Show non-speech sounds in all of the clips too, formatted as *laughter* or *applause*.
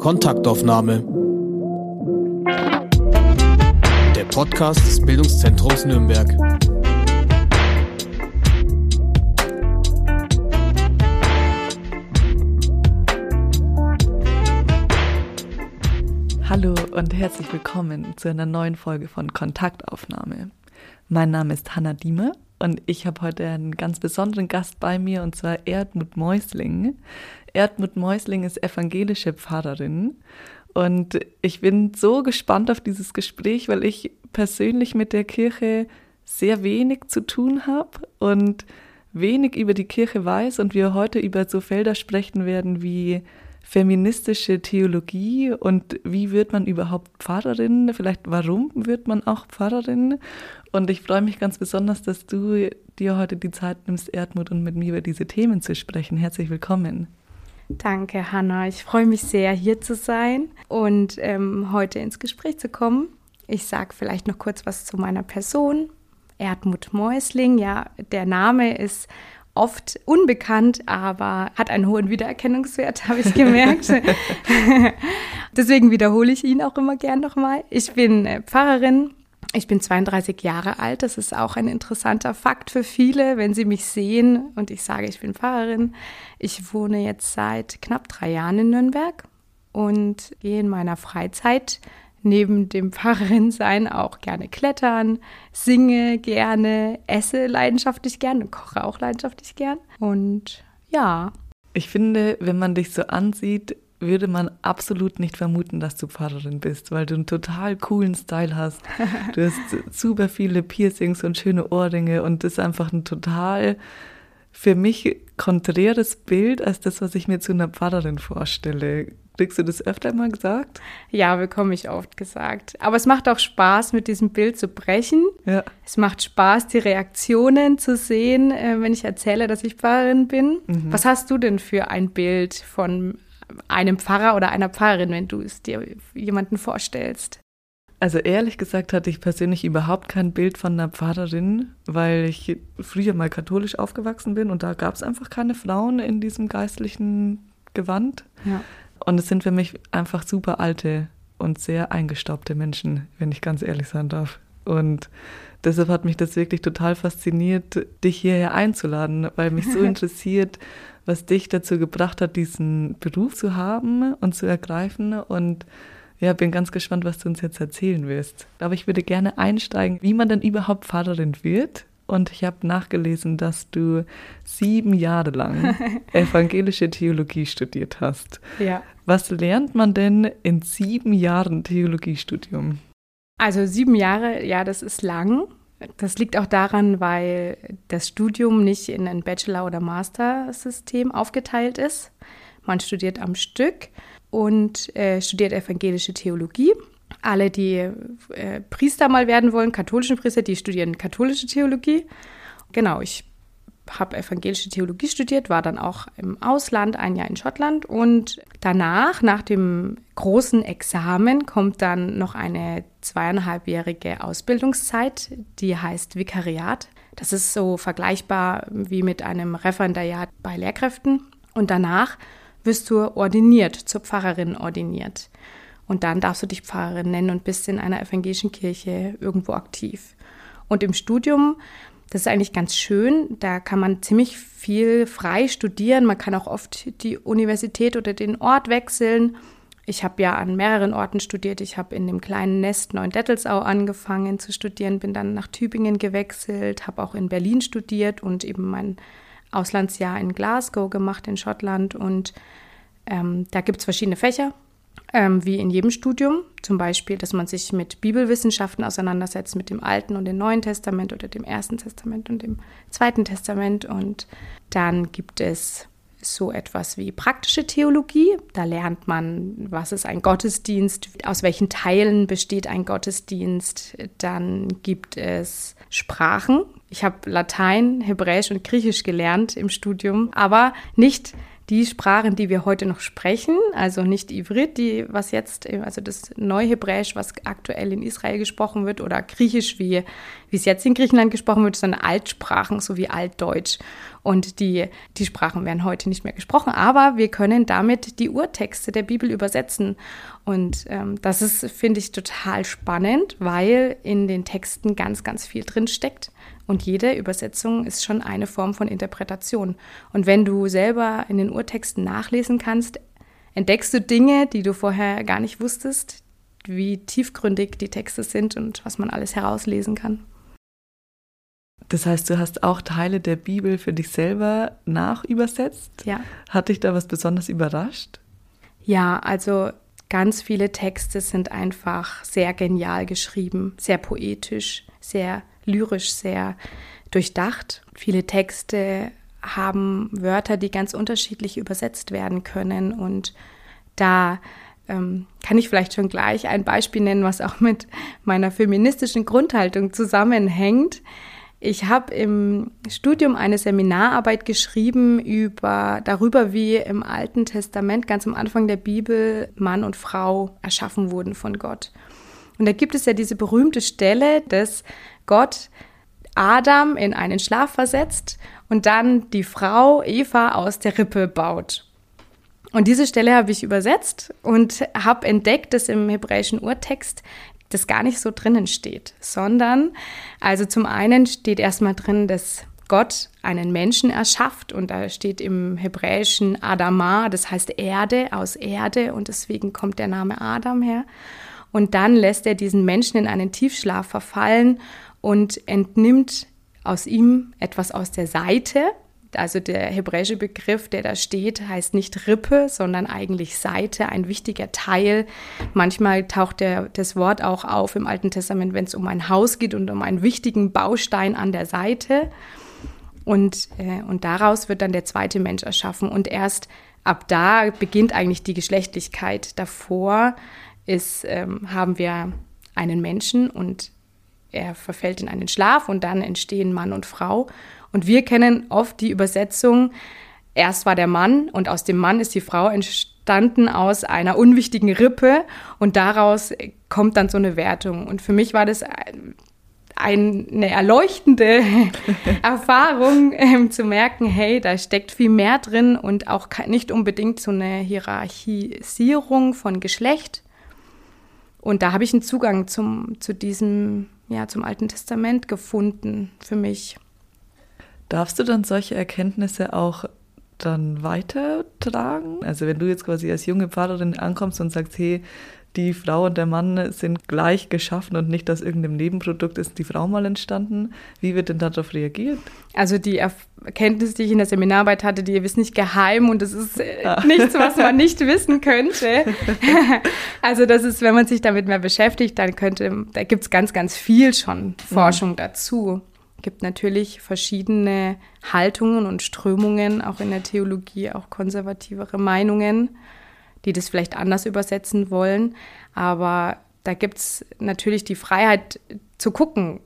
Kontaktaufnahme. Der Podcast des Bildungszentrums Nürnberg. Hallo und herzlich willkommen zu einer neuen Folge von Kontaktaufnahme. Mein Name ist Hanna Diemer und ich habe heute einen ganz besonderen Gast bei mir und zwar Erdmut Mäusling. Erdmut Mäusling ist evangelische Pfarrerin und ich bin so gespannt auf dieses Gespräch, weil ich persönlich mit der Kirche sehr wenig zu tun habe und wenig über die Kirche weiß und wir heute über so Felder sprechen werden wie feministische Theologie und wie wird man überhaupt Pfarrerin? Vielleicht warum wird man auch Pfarrerin? Und ich freue mich ganz besonders, dass du dir heute die Zeit nimmst, Erdmut, und mit mir über diese Themen zu sprechen. Herzlich willkommen. Danke, Hanna. Ich freue mich sehr, hier zu sein und ähm, heute ins Gespräch zu kommen. Ich sage vielleicht noch kurz was zu meiner Person. Erdmut Mäusling, ja, der Name ist oft unbekannt, aber hat einen hohen Wiedererkennungswert, *laughs* habe ich gemerkt. *laughs* Deswegen wiederhole ich ihn auch immer gern nochmal. Ich bin äh, Pfarrerin ich bin 32 Jahre alt. Das ist auch ein interessanter Fakt für viele, wenn sie mich sehen und ich sage, ich bin Pfarrerin. Ich wohne jetzt seit knapp drei Jahren in Nürnberg und gehe in meiner Freizeit neben dem Pfarrerin-Sein auch gerne klettern, singe gerne, esse leidenschaftlich gern und koche auch leidenschaftlich gern. Und ja. Ich finde, wenn man dich so ansieht, würde man absolut nicht vermuten, dass du Pfarrerin bist, weil du einen total coolen Style hast. *laughs* Du hast super viele Piercings und schöne Ohrringe und das ist einfach ein total für mich konträres Bild als das, was ich mir zu einer Pfarrerin vorstelle. Kriegst du das öfter mal gesagt? Ja, bekomme ich oft gesagt. Aber es macht auch Spaß, mit diesem Bild zu brechen. Ja. Es macht Spaß, die Reaktionen zu sehen, äh, wenn ich erzähle, dass ich Pfarrerin bin. Mhm. Was hast du denn für ein Bild von einem Pfarrer oder einer Pfarrerin, wenn du es dir jemanden vorstellst? Also ehrlich gesagt hatte ich persönlich überhaupt kein Bild von einer Pfarrerin, weil ich früher mal katholisch aufgewachsen bin und da gab es einfach keine Frauen in diesem geistlichen Gewand. Ja. Und es sind für mich einfach super alte und sehr eingestaubte Menschen, wenn ich ganz ehrlich sein darf. Und deshalb hat mich das wirklich total fasziniert, dich hierher einzuladen, weil mich so *laughs* interessiert, was dich dazu gebracht hat, diesen Beruf zu haben und zu ergreifen. Und ja, bin ganz gespannt, was du uns jetzt erzählen wirst. Aber ich würde gerne einsteigen, wie man denn überhaupt Pfarrerin wird. Und ich habe nachgelesen, dass du sieben Jahre lang *laughs* evangelische Theologie studiert hast. Ja. Was lernt man denn in sieben Jahren Theologiestudium? Also sieben Jahre, ja, das ist lang. Das liegt auch daran, weil das Studium nicht in ein Bachelor- oder Master-System aufgeteilt ist. Man studiert am Stück und äh, studiert evangelische Theologie. Alle, die äh, Priester mal werden wollen, katholischen Priester, die studieren katholische Theologie. Genau, ich habe evangelische Theologie studiert, war dann auch im Ausland, ein Jahr in Schottland und danach, nach dem großen Examen, kommt dann noch eine zweieinhalbjährige Ausbildungszeit, die heißt Vikariat. Das ist so vergleichbar wie mit einem Referendariat bei Lehrkräften und danach wirst du ordiniert, zur Pfarrerin ordiniert. Und dann darfst du dich Pfarrerin nennen und bist in einer evangelischen Kirche irgendwo aktiv. Und im Studium das ist eigentlich ganz schön. Da kann man ziemlich viel frei studieren. Man kann auch oft die Universität oder den Ort wechseln. Ich habe ja an mehreren Orten studiert. Ich habe in dem kleinen Nest Neuendettelsau angefangen zu studieren, bin dann nach Tübingen gewechselt, habe auch in Berlin studiert und eben mein Auslandsjahr in Glasgow gemacht in Schottland. Und ähm, da gibt es verschiedene Fächer ähm, wie in jedem Studium. Zum Beispiel, dass man sich mit Bibelwissenschaften auseinandersetzt, mit dem Alten und dem Neuen Testament oder dem Ersten Testament und dem Zweiten Testament. Und dann gibt es so etwas wie praktische Theologie. Da lernt man, was ist ein Gottesdienst, aus welchen Teilen besteht ein Gottesdienst. Dann gibt es Sprachen. Ich habe Latein, Hebräisch und Griechisch gelernt im Studium, aber nicht die Sprachen, die wir heute noch sprechen, also nicht Ivrit, die was jetzt, also das Neuhebräisch, was aktuell in Israel gesprochen wird, oder Griechisch, wie, wie es jetzt in Griechenland gesprochen wird, sondern Altsprachen, so wie Altdeutsch. Und die, die Sprachen werden heute nicht mehr gesprochen, aber wir können damit die Urtexte der Bibel übersetzen. Und ähm, das ist, finde ich, total spannend, weil in den Texten ganz, ganz viel drin steckt. Und jede Übersetzung ist schon eine Form von Interpretation. Und wenn du selber in den Urtexten nachlesen kannst, entdeckst du Dinge, die du vorher gar nicht wusstest, wie tiefgründig die Texte sind und was man alles herauslesen kann. Das heißt, du hast auch Teile der Bibel für dich selber nachübersetzt? Ja. Hat dich da was besonders überrascht? Ja, also ganz viele Texte sind einfach sehr genial geschrieben, sehr poetisch, sehr lyrisch sehr durchdacht. Viele Texte haben Wörter, die ganz unterschiedlich übersetzt werden können. Und da ähm, kann ich vielleicht schon gleich ein Beispiel nennen, was auch mit meiner feministischen Grundhaltung zusammenhängt. Ich habe im Studium eine Seminararbeit geschrieben über darüber, wie im Alten Testament ganz am Anfang der Bibel Mann und Frau erschaffen wurden von Gott. Und da gibt es ja diese berühmte Stelle, dass Gott Adam in einen Schlaf versetzt und dann die Frau Eva aus der Rippe baut. Und diese Stelle habe ich übersetzt und habe entdeckt, dass im hebräischen Urtext das gar nicht so drinnen steht, sondern also zum einen steht erstmal drin, dass Gott einen Menschen erschafft und da steht im hebräischen Adama, das heißt Erde aus Erde und deswegen kommt der Name Adam her. Und dann lässt er diesen Menschen in einen Tiefschlaf verfallen und entnimmt aus ihm etwas aus der Seite. Also der hebräische Begriff, der da steht, heißt nicht Rippe, sondern eigentlich Seite, ein wichtiger Teil. Manchmal taucht der, das Wort auch auf im Alten Testament, wenn es um ein Haus geht und um einen wichtigen Baustein an der Seite. Und, äh, und daraus wird dann der zweite Mensch erschaffen. Und erst ab da beginnt eigentlich die Geschlechtlichkeit. Davor ist, ähm, haben wir einen Menschen und er verfällt in einen Schlaf und dann entstehen Mann und Frau. Und wir kennen oft die Übersetzung, erst war der Mann und aus dem Mann ist die Frau entstanden aus einer unwichtigen Rippe und daraus kommt dann so eine Wertung. Und für mich war das eine erleuchtende *laughs* Erfahrung, ähm, zu merken, hey, da steckt viel mehr drin und auch nicht unbedingt so eine Hierarchisierung von Geschlecht. Und da habe ich einen Zugang zum, zu diesem, ja, zum Alten Testament gefunden für mich. Darfst du dann solche Erkenntnisse auch dann weitertragen? Also wenn du jetzt quasi als junge Pfarrerin ankommst und sagst, hey, die Frau und der Mann sind gleich geschaffen und nicht aus irgendeinem Nebenprodukt ist die Frau mal entstanden. Wie wird denn darauf reagiert? Also die Erkenntnis, die ich in der Seminararbeit hatte, die ist nicht geheim und es ist äh, ah. nichts, was man nicht *laughs* wissen könnte. *laughs* also das ist, wenn man sich damit mehr beschäftigt, dann könnte, da gibt es ganz, ganz viel schon Forschung mhm. dazu. Es gibt natürlich verschiedene Haltungen und Strömungen, auch in der Theologie, auch konservativere Meinungen die das vielleicht anders übersetzen wollen. Aber da gibt es natürlich die Freiheit zu gucken,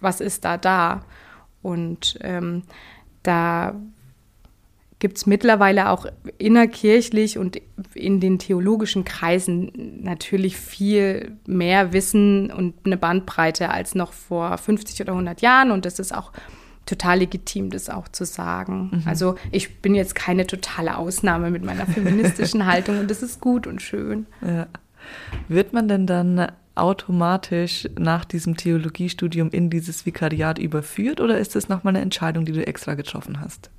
was ist da da. Und ähm, da gibt es mittlerweile auch innerkirchlich und in den theologischen Kreisen natürlich viel mehr Wissen und eine Bandbreite als noch vor 50 oder 100 Jahren. Und das ist auch total legitim, das auch zu sagen. Mhm. Also ich bin jetzt keine totale Ausnahme mit meiner feministischen *laughs* Haltung und das ist gut und schön. Ja. Wird man denn dann automatisch nach diesem Theologiestudium in dieses Vikariat überführt oder ist das nochmal eine Entscheidung, die du extra getroffen hast?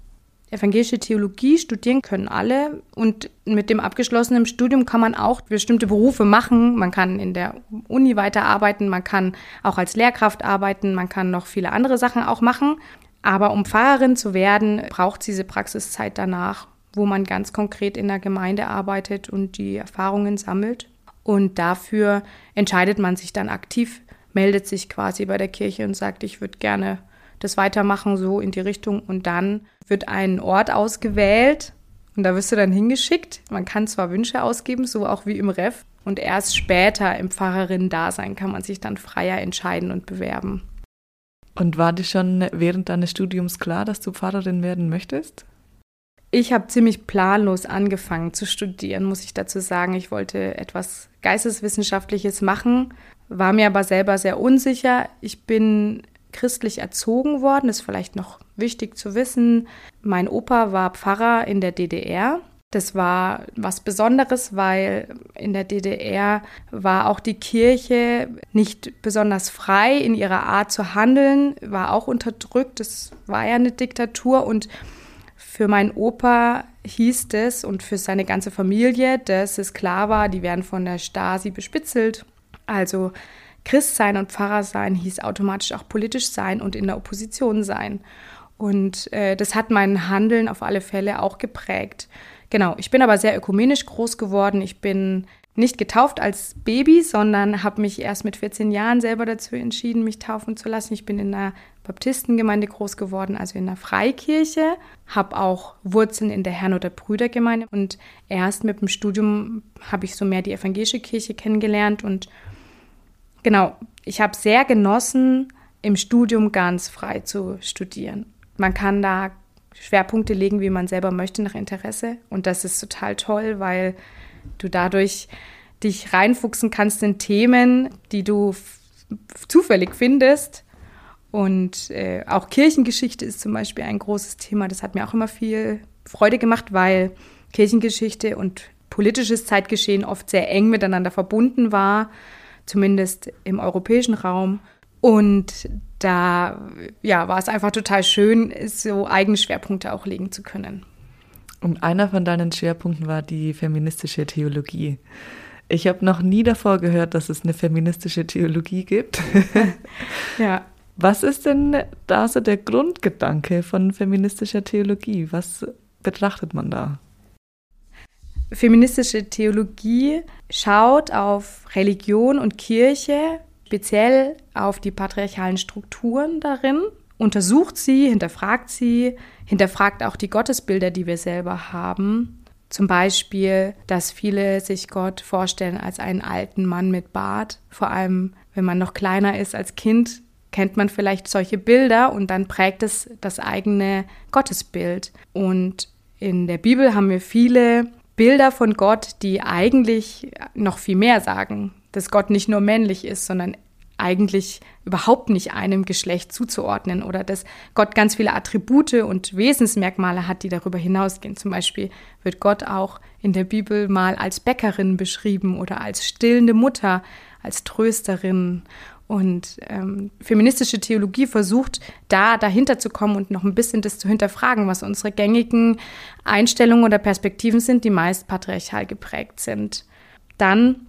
Evangelische Theologie studieren können alle und mit dem abgeschlossenen Studium kann man auch bestimmte Berufe machen. Man kann in der Uni weiterarbeiten, man kann auch als Lehrkraft arbeiten, man kann noch viele andere Sachen auch machen. Aber um Pfarrerin zu werden, braucht es diese Praxiszeit danach, wo man ganz konkret in der Gemeinde arbeitet und die Erfahrungen sammelt. Und dafür entscheidet man sich dann aktiv, meldet sich quasi bei der Kirche und sagt, ich würde gerne das weitermachen, so in die Richtung. Und dann wird ein Ort ausgewählt und da wirst du dann hingeschickt. Man kann zwar Wünsche ausgeben, so auch wie im Ref. Und erst später im Pfarrerinnen-Dasein kann man sich dann freier entscheiden und bewerben. Und war dir schon während deines Studiums klar, dass du Pfarrerin werden möchtest? Ich habe ziemlich planlos angefangen zu studieren, muss ich dazu sagen. Ich wollte etwas Geisteswissenschaftliches machen, war mir aber selber sehr unsicher. Ich bin christlich erzogen worden, ist vielleicht noch wichtig zu wissen. Mein Opa war Pfarrer in der DDR. Das war was Besonderes, weil in der DDR war auch die Kirche nicht besonders frei in ihrer Art zu handeln, war auch unterdrückt. Es war ja eine Diktatur und für meinen Opa hieß es und für seine ganze Familie, dass es klar war, die werden von der Stasi bespitzelt. Also Christ sein und Pfarrer sein hieß automatisch auch politisch sein und in der Opposition sein. Und äh, das hat mein Handeln auf alle Fälle auch geprägt. Genau, ich bin aber sehr ökumenisch groß geworden. Ich bin nicht getauft als Baby, sondern habe mich erst mit 14 Jahren selber dazu entschieden, mich taufen zu lassen. Ich bin in einer Baptistengemeinde groß geworden, also in einer Freikirche, habe auch Wurzeln in der Herrn- oder Brüdergemeinde und erst mit dem Studium habe ich so mehr die evangelische Kirche kennengelernt und genau, ich habe sehr genossen, im Studium ganz frei zu studieren. Man kann da Schwerpunkte legen, wie man selber möchte, nach Interesse. Und das ist total toll, weil du dadurch dich reinfuchsen kannst in Themen, die du zufällig findest. Und äh, auch Kirchengeschichte ist zum Beispiel ein großes Thema. Das hat mir auch immer viel Freude gemacht, weil Kirchengeschichte und politisches Zeitgeschehen oft sehr eng miteinander verbunden war zumindest im europäischen Raum. Und da ja, war es einfach total schön, so eigene Schwerpunkte auch legen zu können. Und einer von deinen Schwerpunkten war die feministische Theologie. Ich habe noch nie davor gehört, dass es eine feministische Theologie gibt. *laughs* ja. Was ist denn da so der Grundgedanke von feministischer Theologie? Was betrachtet man da? Feministische Theologie schaut auf Religion und Kirche, speziell auf die patriarchalen Strukturen darin, untersucht sie, hinterfragt sie, hinterfragt auch die Gottesbilder, die wir selber haben. Zum Beispiel, dass viele sich Gott vorstellen als einen alten Mann mit Bart. Vor allem, wenn man noch kleiner ist als Kind, kennt man vielleicht solche Bilder und dann prägt es das eigene Gottesbild. Und in der Bibel haben wir viele Bilder von Gott, die eigentlich noch viel mehr sagen, dass Gott nicht nur männlich ist, sondern eigentlich überhaupt nicht einem Geschlecht zuzuordnen oder dass Gott ganz viele Attribute und Wesensmerkmale hat, die darüber hinausgehen. Zum Beispiel wird Gott auch in der Bibel mal als Bäckerin beschrieben oder als stillende Mutter, als Trösterin und ähm, feministische Theologie versucht, da dahinter zu kommen und noch ein bisschen das zu hinterfragen, was unsere gängigen Einstellungen oder Perspektiven sind, die meist patriarchal geprägt sind. Dann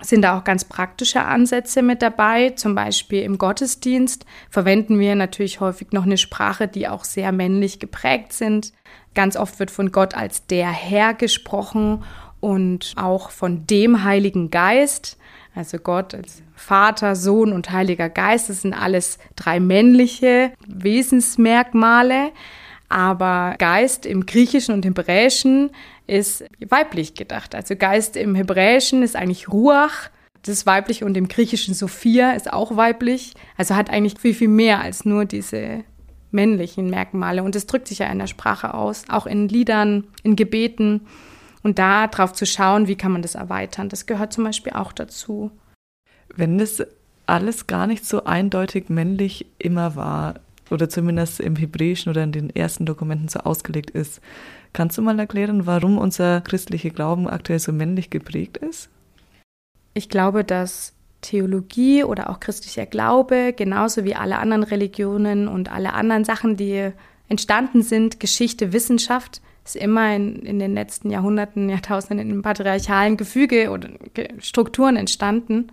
sind da auch ganz praktische Ansätze mit dabei. Zum Beispiel im Gottesdienst verwenden wir natürlich häufig noch eine Sprache, die auch sehr männlich geprägt sind. Ganz oft wird von Gott als der Herr gesprochen und auch von dem Heiligen Geist. Also Gott als Vater, Sohn und Heiliger Geist, das sind alles drei männliche Wesensmerkmale. Aber Geist im Griechischen und Hebräischen ist weiblich gedacht. Also Geist im Hebräischen ist eigentlich Ruach, das ist weiblich und im Griechischen Sophia ist auch weiblich. Also hat eigentlich viel, viel mehr als nur diese männlichen Merkmale. Und das drückt sich ja in der Sprache aus, auch in Liedern, in Gebeten. Und da drauf zu schauen, wie kann man das erweitern, das gehört zum Beispiel auch dazu. Wenn das alles gar nicht so eindeutig männlich immer war, oder zumindest im Hebräischen oder in den ersten Dokumenten so ausgelegt ist, kannst du mal erklären, warum unser christlicher Glauben aktuell so männlich geprägt ist? Ich glaube, dass Theologie oder auch christlicher Glaube, genauso wie alle anderen Religionen und alle anderen Sachen, die entstanden sind, Geschichte, Wissenschaft, ist immer in, in den letzten Jahrhunderten, Jahrtausenden in patriarchalen Gefüge oder Strukturen entstanden.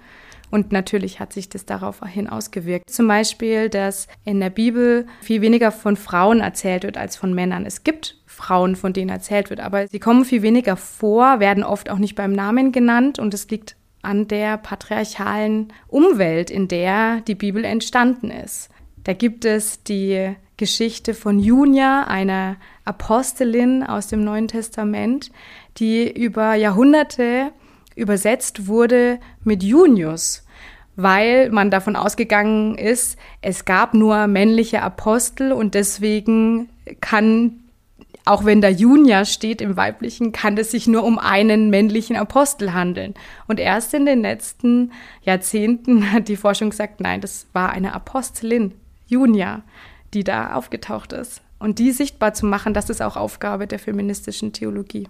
Und natürlich hat sich das daraufhin ausgewirkt. Zum Beispiel, dass in der Bibel viel weniger von Frauen erzählt wird als von Männern. Es gibt Frauen, von denen erzählt wird, aber sie kommen viel weniger vor, werden oft auch nicht beim Namen genannt und es liegt an der patriarchalen Umwelt, in der die Bibel entstanden ist. Da gibt es die Geschichte von Junia, einer Apostelin aus dem Neuen Testament, die über Jahrhunderte übersetzt wurde mit Junius, weil man davon ausgegangen ist, es gab nur männliche Apostel und deswegen kann auch wenn da Junia steht im Weiblichen, kann es sich nur um einen männlichen Apostel handeln. Und erst in den letzten Jahrzehnten hat die Forschung gesagt, nein, das war eine Apostelin, Junia, die da aufgetaucht ist. Und die sichtbar zu machen, das ist auch Aufgabe der feministischen Theologie.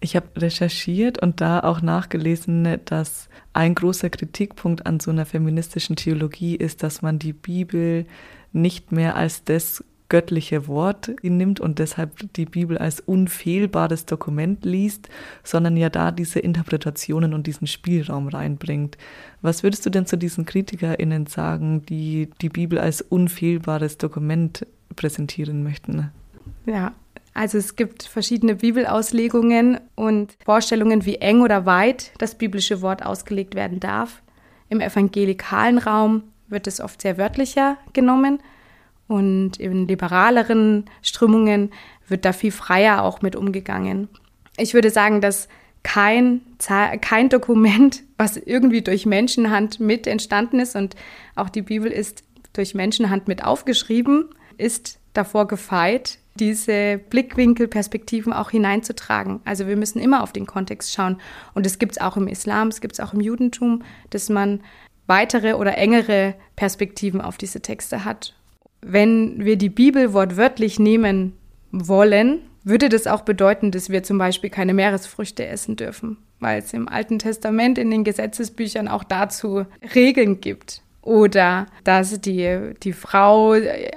Ich habe recherchiert und da auch nachgelesen, dass ein großer Kritikpunkt an so einer feministischen Theologie ist, dass man die Bibel nicht mehr als das göttliche Wort nimmt und deshalb die Bibel als unfehlbares Dokument liest, sondern ja da diese Interpretationen und diesen Spielraum reinbringt. Was würdest du denn zu diesen KritikerInnen sagen, die die Bibel als unfehlbares Dokument präsentieren möchten? Ja, also es gibt verschiedene Bibelauslegungen und Vorstellungen, wie eng oder weit das biblische Wort ausgelegt werden darf. Im evangelikalen Raum wird es oft sehr wörtlicher genommen und in liberaleren Strömungen wird da viel freier auch mit umgegangen. Ich würde sagen, dass kein, kein Dokument, *laughs* was irgendwie durch Menschenhand mit entstanden ist und auch die Bibel ist durch Menschenhand mit aufgeschrieben, ist davor gefeit, diese Blickwinkelperspektiven auch hineinzutragen. Also wir müssen immer auf den Kontext schauen. Und es gibt es auch im Islam, es gibt es auch im Judentum, dass man weitere oder engere Perspektiven auf diese Texte hat wenn wir die Bibel wortwörtlich nehmen wollen, würde das auch bedeuten, dass wir zum Beispiel keine Meeresfrüchte essen dürfen, weil es im Alten Testament in den Gesetzesbüchern auch dazu Regeln gibt. Oder dass die, die Frau äh,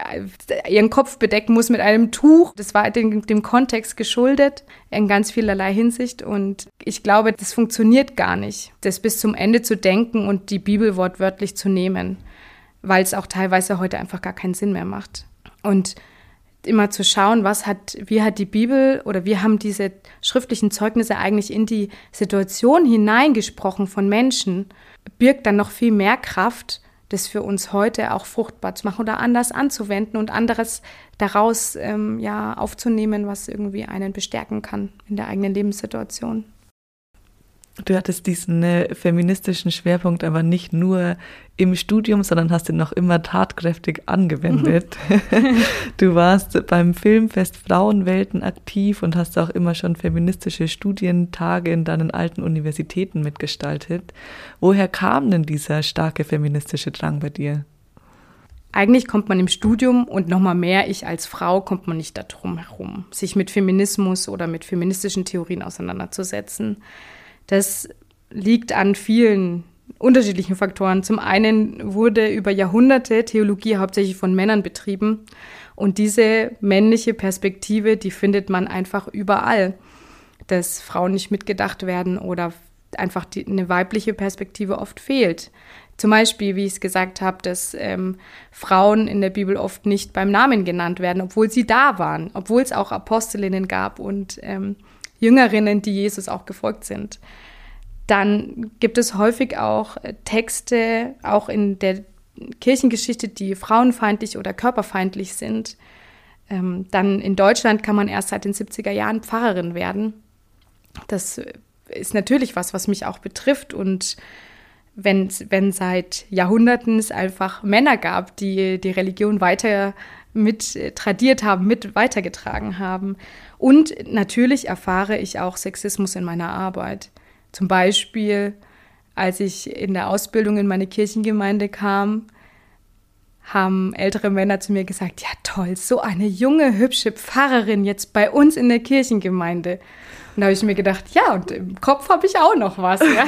ihren Kopf bedecken muss mit einem Tuch. Das war dem, dem Kontext geschuldet in ganz vielerlei Hinsicht. Und ich glaube, das funktioniert gar nicht, das bis zum Ende zu denken und die Bibel wortwörtlich zu nehmen weil es auch teilweise heute einfach gar keinen Sinn mehr macht. Und immer zu schauen, was hat, wie hat die Bibel oder wie haben diese schriftlichen Zeugnisse eigentlich in die Situation hineingesprochen von Menschen, birgt dann noch viel mehr Kraft, das für uns heute auch fruchtbar zu machen oder anders anzuwenden und anderes daraus ähm, ja aufzunehmen, was irgendwie einen bestärken kann in der eigenen Lebenssituation. Du hattest diesen äh, feministischen Schwerpunkt aber nicht nur im Studium, sondern hast ihn noch immer tatkräftig angewendet. *laughs* du warst beim Filmfest Frauenwelten aktiv und hast auch immer schon feministische Studientage in deinen alten Universitäten mitgestaltet. Woher kam denn dieser starke feministische Drang bei dir? Eigentlich kommt man im Studium und nochmal mehr ich als Frau kommt man nicht darum herum, sich mit Feminismus oder mit feministischen Theorien auseinanderzusetzen. Das liegt an vielen unterschiedlichen Faktoren. Zum einen wurde über Jahrhunderte Theologie hauptsächlich von Männern betrieben. Und diese männliche Perspektive, die findet man einfach überall. Dass Frauen nicht mitgedacht werden oder einfach die, eine weibliche Perspektive oft fehlt. Zum Beispiel, wie ich es gesagt habe, dass ähm, Frauen in der Bibel oft nicht beim Namen genannt werden, obwohl sie da waren, obwohl es auch Apostelinnen gab und ähm, Jüngerinnen, die Jesus auch gefolgt sind. Dann gibt es häufig auch äh, Texte, auch in der Kirchengeschichte, die frauenfeindlich oder körperfeindlich sind. Ähm, dann in Deutschland kann man erst seit den 70er Jahren Pfarrerin werden. Das ist natürlich was, was mich auch betrifft. Und wenn, wenn seit Jahrhunderten es einfach Männer gab, die die Religion weiter mit äh, tradiert haben, mit weitergetragen haben. Und natürlich erfahre ich auch Sexismus in meiner Arbeit. Zum Beispiel, als ich in der Ausbildung in meine Kirchengemeinde kam, haben ältere Männer zu mir gesagt, ja toll, so eine junge, hübsche Pfarrerin jetzt bei uns in der Kirchengemeinde. Und da habe ich mir gedacht, ja, und im Kopf habe ich auch noch was. Ja?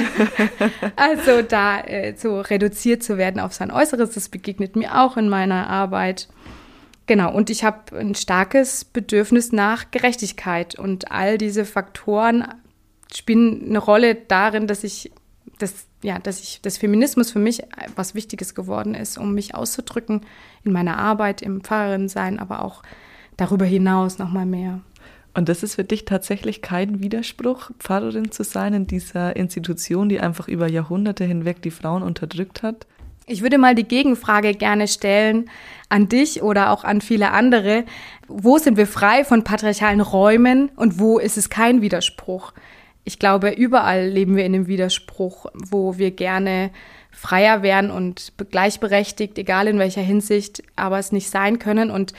*laughs* also da äh, so reduziert zu werden auf sein Äußeres, das begegnet mir auch in meiner Arbeit. Genau, und ich habe ein starkes Bedürfnis nach Gerechtigkeit und all diese Faktoren spielen eine Rolle darin, dass ich das, ja, dass ich das Feminismus für mich was Wichtiges geworden ist, um mich auszudrücken in meiner Arbeit, im Pfarrerin sein, aber auch darüber hinaus noch mal mehr. Und das ist für dich tatsächlich kein Widerspruch, Pfarrerin zu sein in dieser Institution, die einfach über Jahrhunderte hinweg die Frauen unterdrückt hat? Ich würde mal die Gegenfrage gerne stellen an dich oder auch an viele andere. Wo sind wir frei von patriarchalen Räumen und wo ist es kein Widerspruch? Ich glaube, überall leben wir in einem Widerspruch, wo wir gerne freier werden und gleichberechtigt, egal in welcher Hinsicht, aber es nicht sein können. Und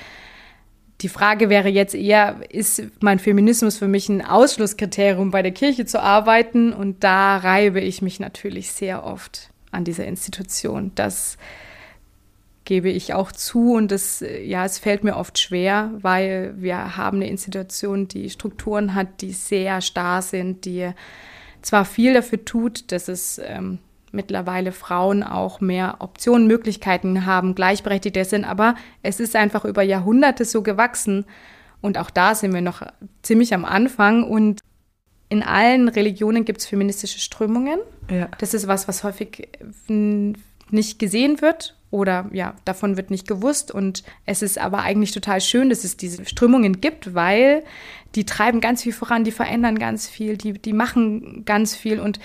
Die Frage wäre jetzt eher, ist mein Feminismus für mich ein Ausschlusskriterium, bei der Kirche zu arbeiten? Und da reibe ich mich natürlich sehr oft an dieser Institution. Das gebe ich auch zu und das, ja, es fällt mir oft schwer, weil wir haben eine Institution, die Strukturen hat, die sehr starr sind, die zwar viel dafür tut, dass es ähm, mittlerweile Frauen auch mehr Optionen, Möglichkeiten haben, gleichberechtigter sind, aber es ist einfach über Jahrhunderte so gewachsen und auch da sind wir noch ziemlich am Anfang und in allen Religionen gibt es feministische Strömungen. Ja. Das ist was, was häufig nicht gesehen wird oder ja, davon wird nicht gewusst. Und es ist aber eigentlich total schön, dass es diese Strömungen gibt, weil die treiben ganz viel voran, die verändern ganz viel, die, die machen ganz viel. Und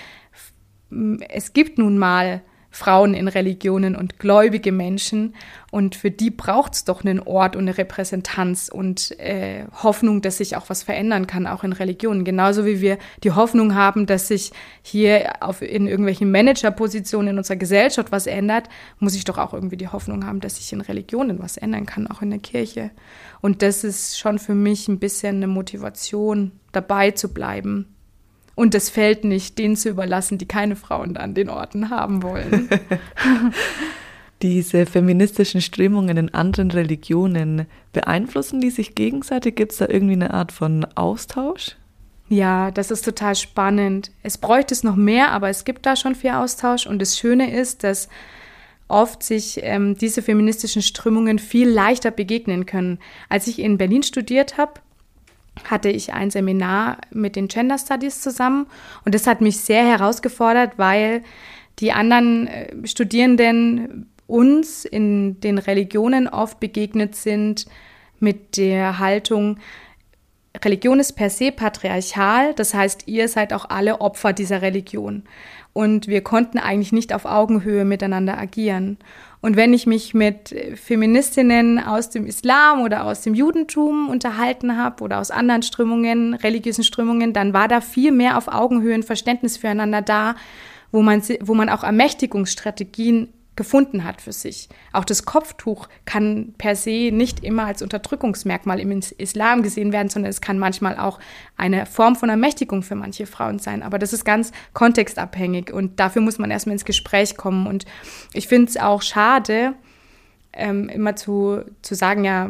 es gibt nun mal Frauen in Religionen und gläubige Menschen. Und für die braucht es doch einen Ort und eine Repräsentanz und äh, Hoffnung, dass sich auch was verändern kann, auch in Religionen. Genauso wie wir die Hoffnung haben, dass sich hier auf, in irgendwelchen Managerpositionen in unserer Gesellschaft was ändert, muss ich doch auch irgendwie die Hoffnung haben, dass sich in Religionen was ändern kann, auch in der Kirche. Und das ist schon für mich ein bisschen eine Motivation, dabei zu bleiben und das Feld nicht denen zu überlassen, die keine Frauen an den Orten haben wollen. *laughs* Diese feministischen Strömungen in anderen Religionen, beeinflussen die sich gegenseitig? Gibt es da irgendwie eine Art von Austausch? Ja, das ist total spannend. Es bräuchte es noch mehr, aber es gibt da schon viel Austausch. Und das Schöne ist, dass oft sich ähm, diese feministischen Strömungen viel leichter begegnen können. Als ich in Berlin studiert habe, hatte ich ein Seminar mit den Gender Studies zusammen und das hat mich sehr herausgefordert, weil die anderen äh, Studierenden uns in den Religionen oft begegnet sind mit der Haltung, Religion ist per se patriarchal, das heißt, ihr seid auch alle Opfer dieser Religion. Und wir konnten eigentlich nicht auf Augenhöhe miteinander agieren. Und wenn ich mich mit Feministinnen aus dem Islam oder aus dem Judentum unterhalten habe oder aus anderen Strömungen, religiösen Strömungen, dann war da viel mehr auf Augenhöhe ein Verständnis füreinander da, wo man, wo man auch Ermächtigungsstrategien gefunden hat für sich. Auch das Kopftuch kann per se nicht immer als Unterdrückungsmerkmal im Islam gesehen werden, sondern es kann manchmal auch eine Form von Ermächtigung für manche Frauen sein. Aber das ist ganz kontextabhängig und dafür muss man erstmal ins Gespräch kommen. Und ich finde es auch schade, ähm, immer zu, zu sagen, ja,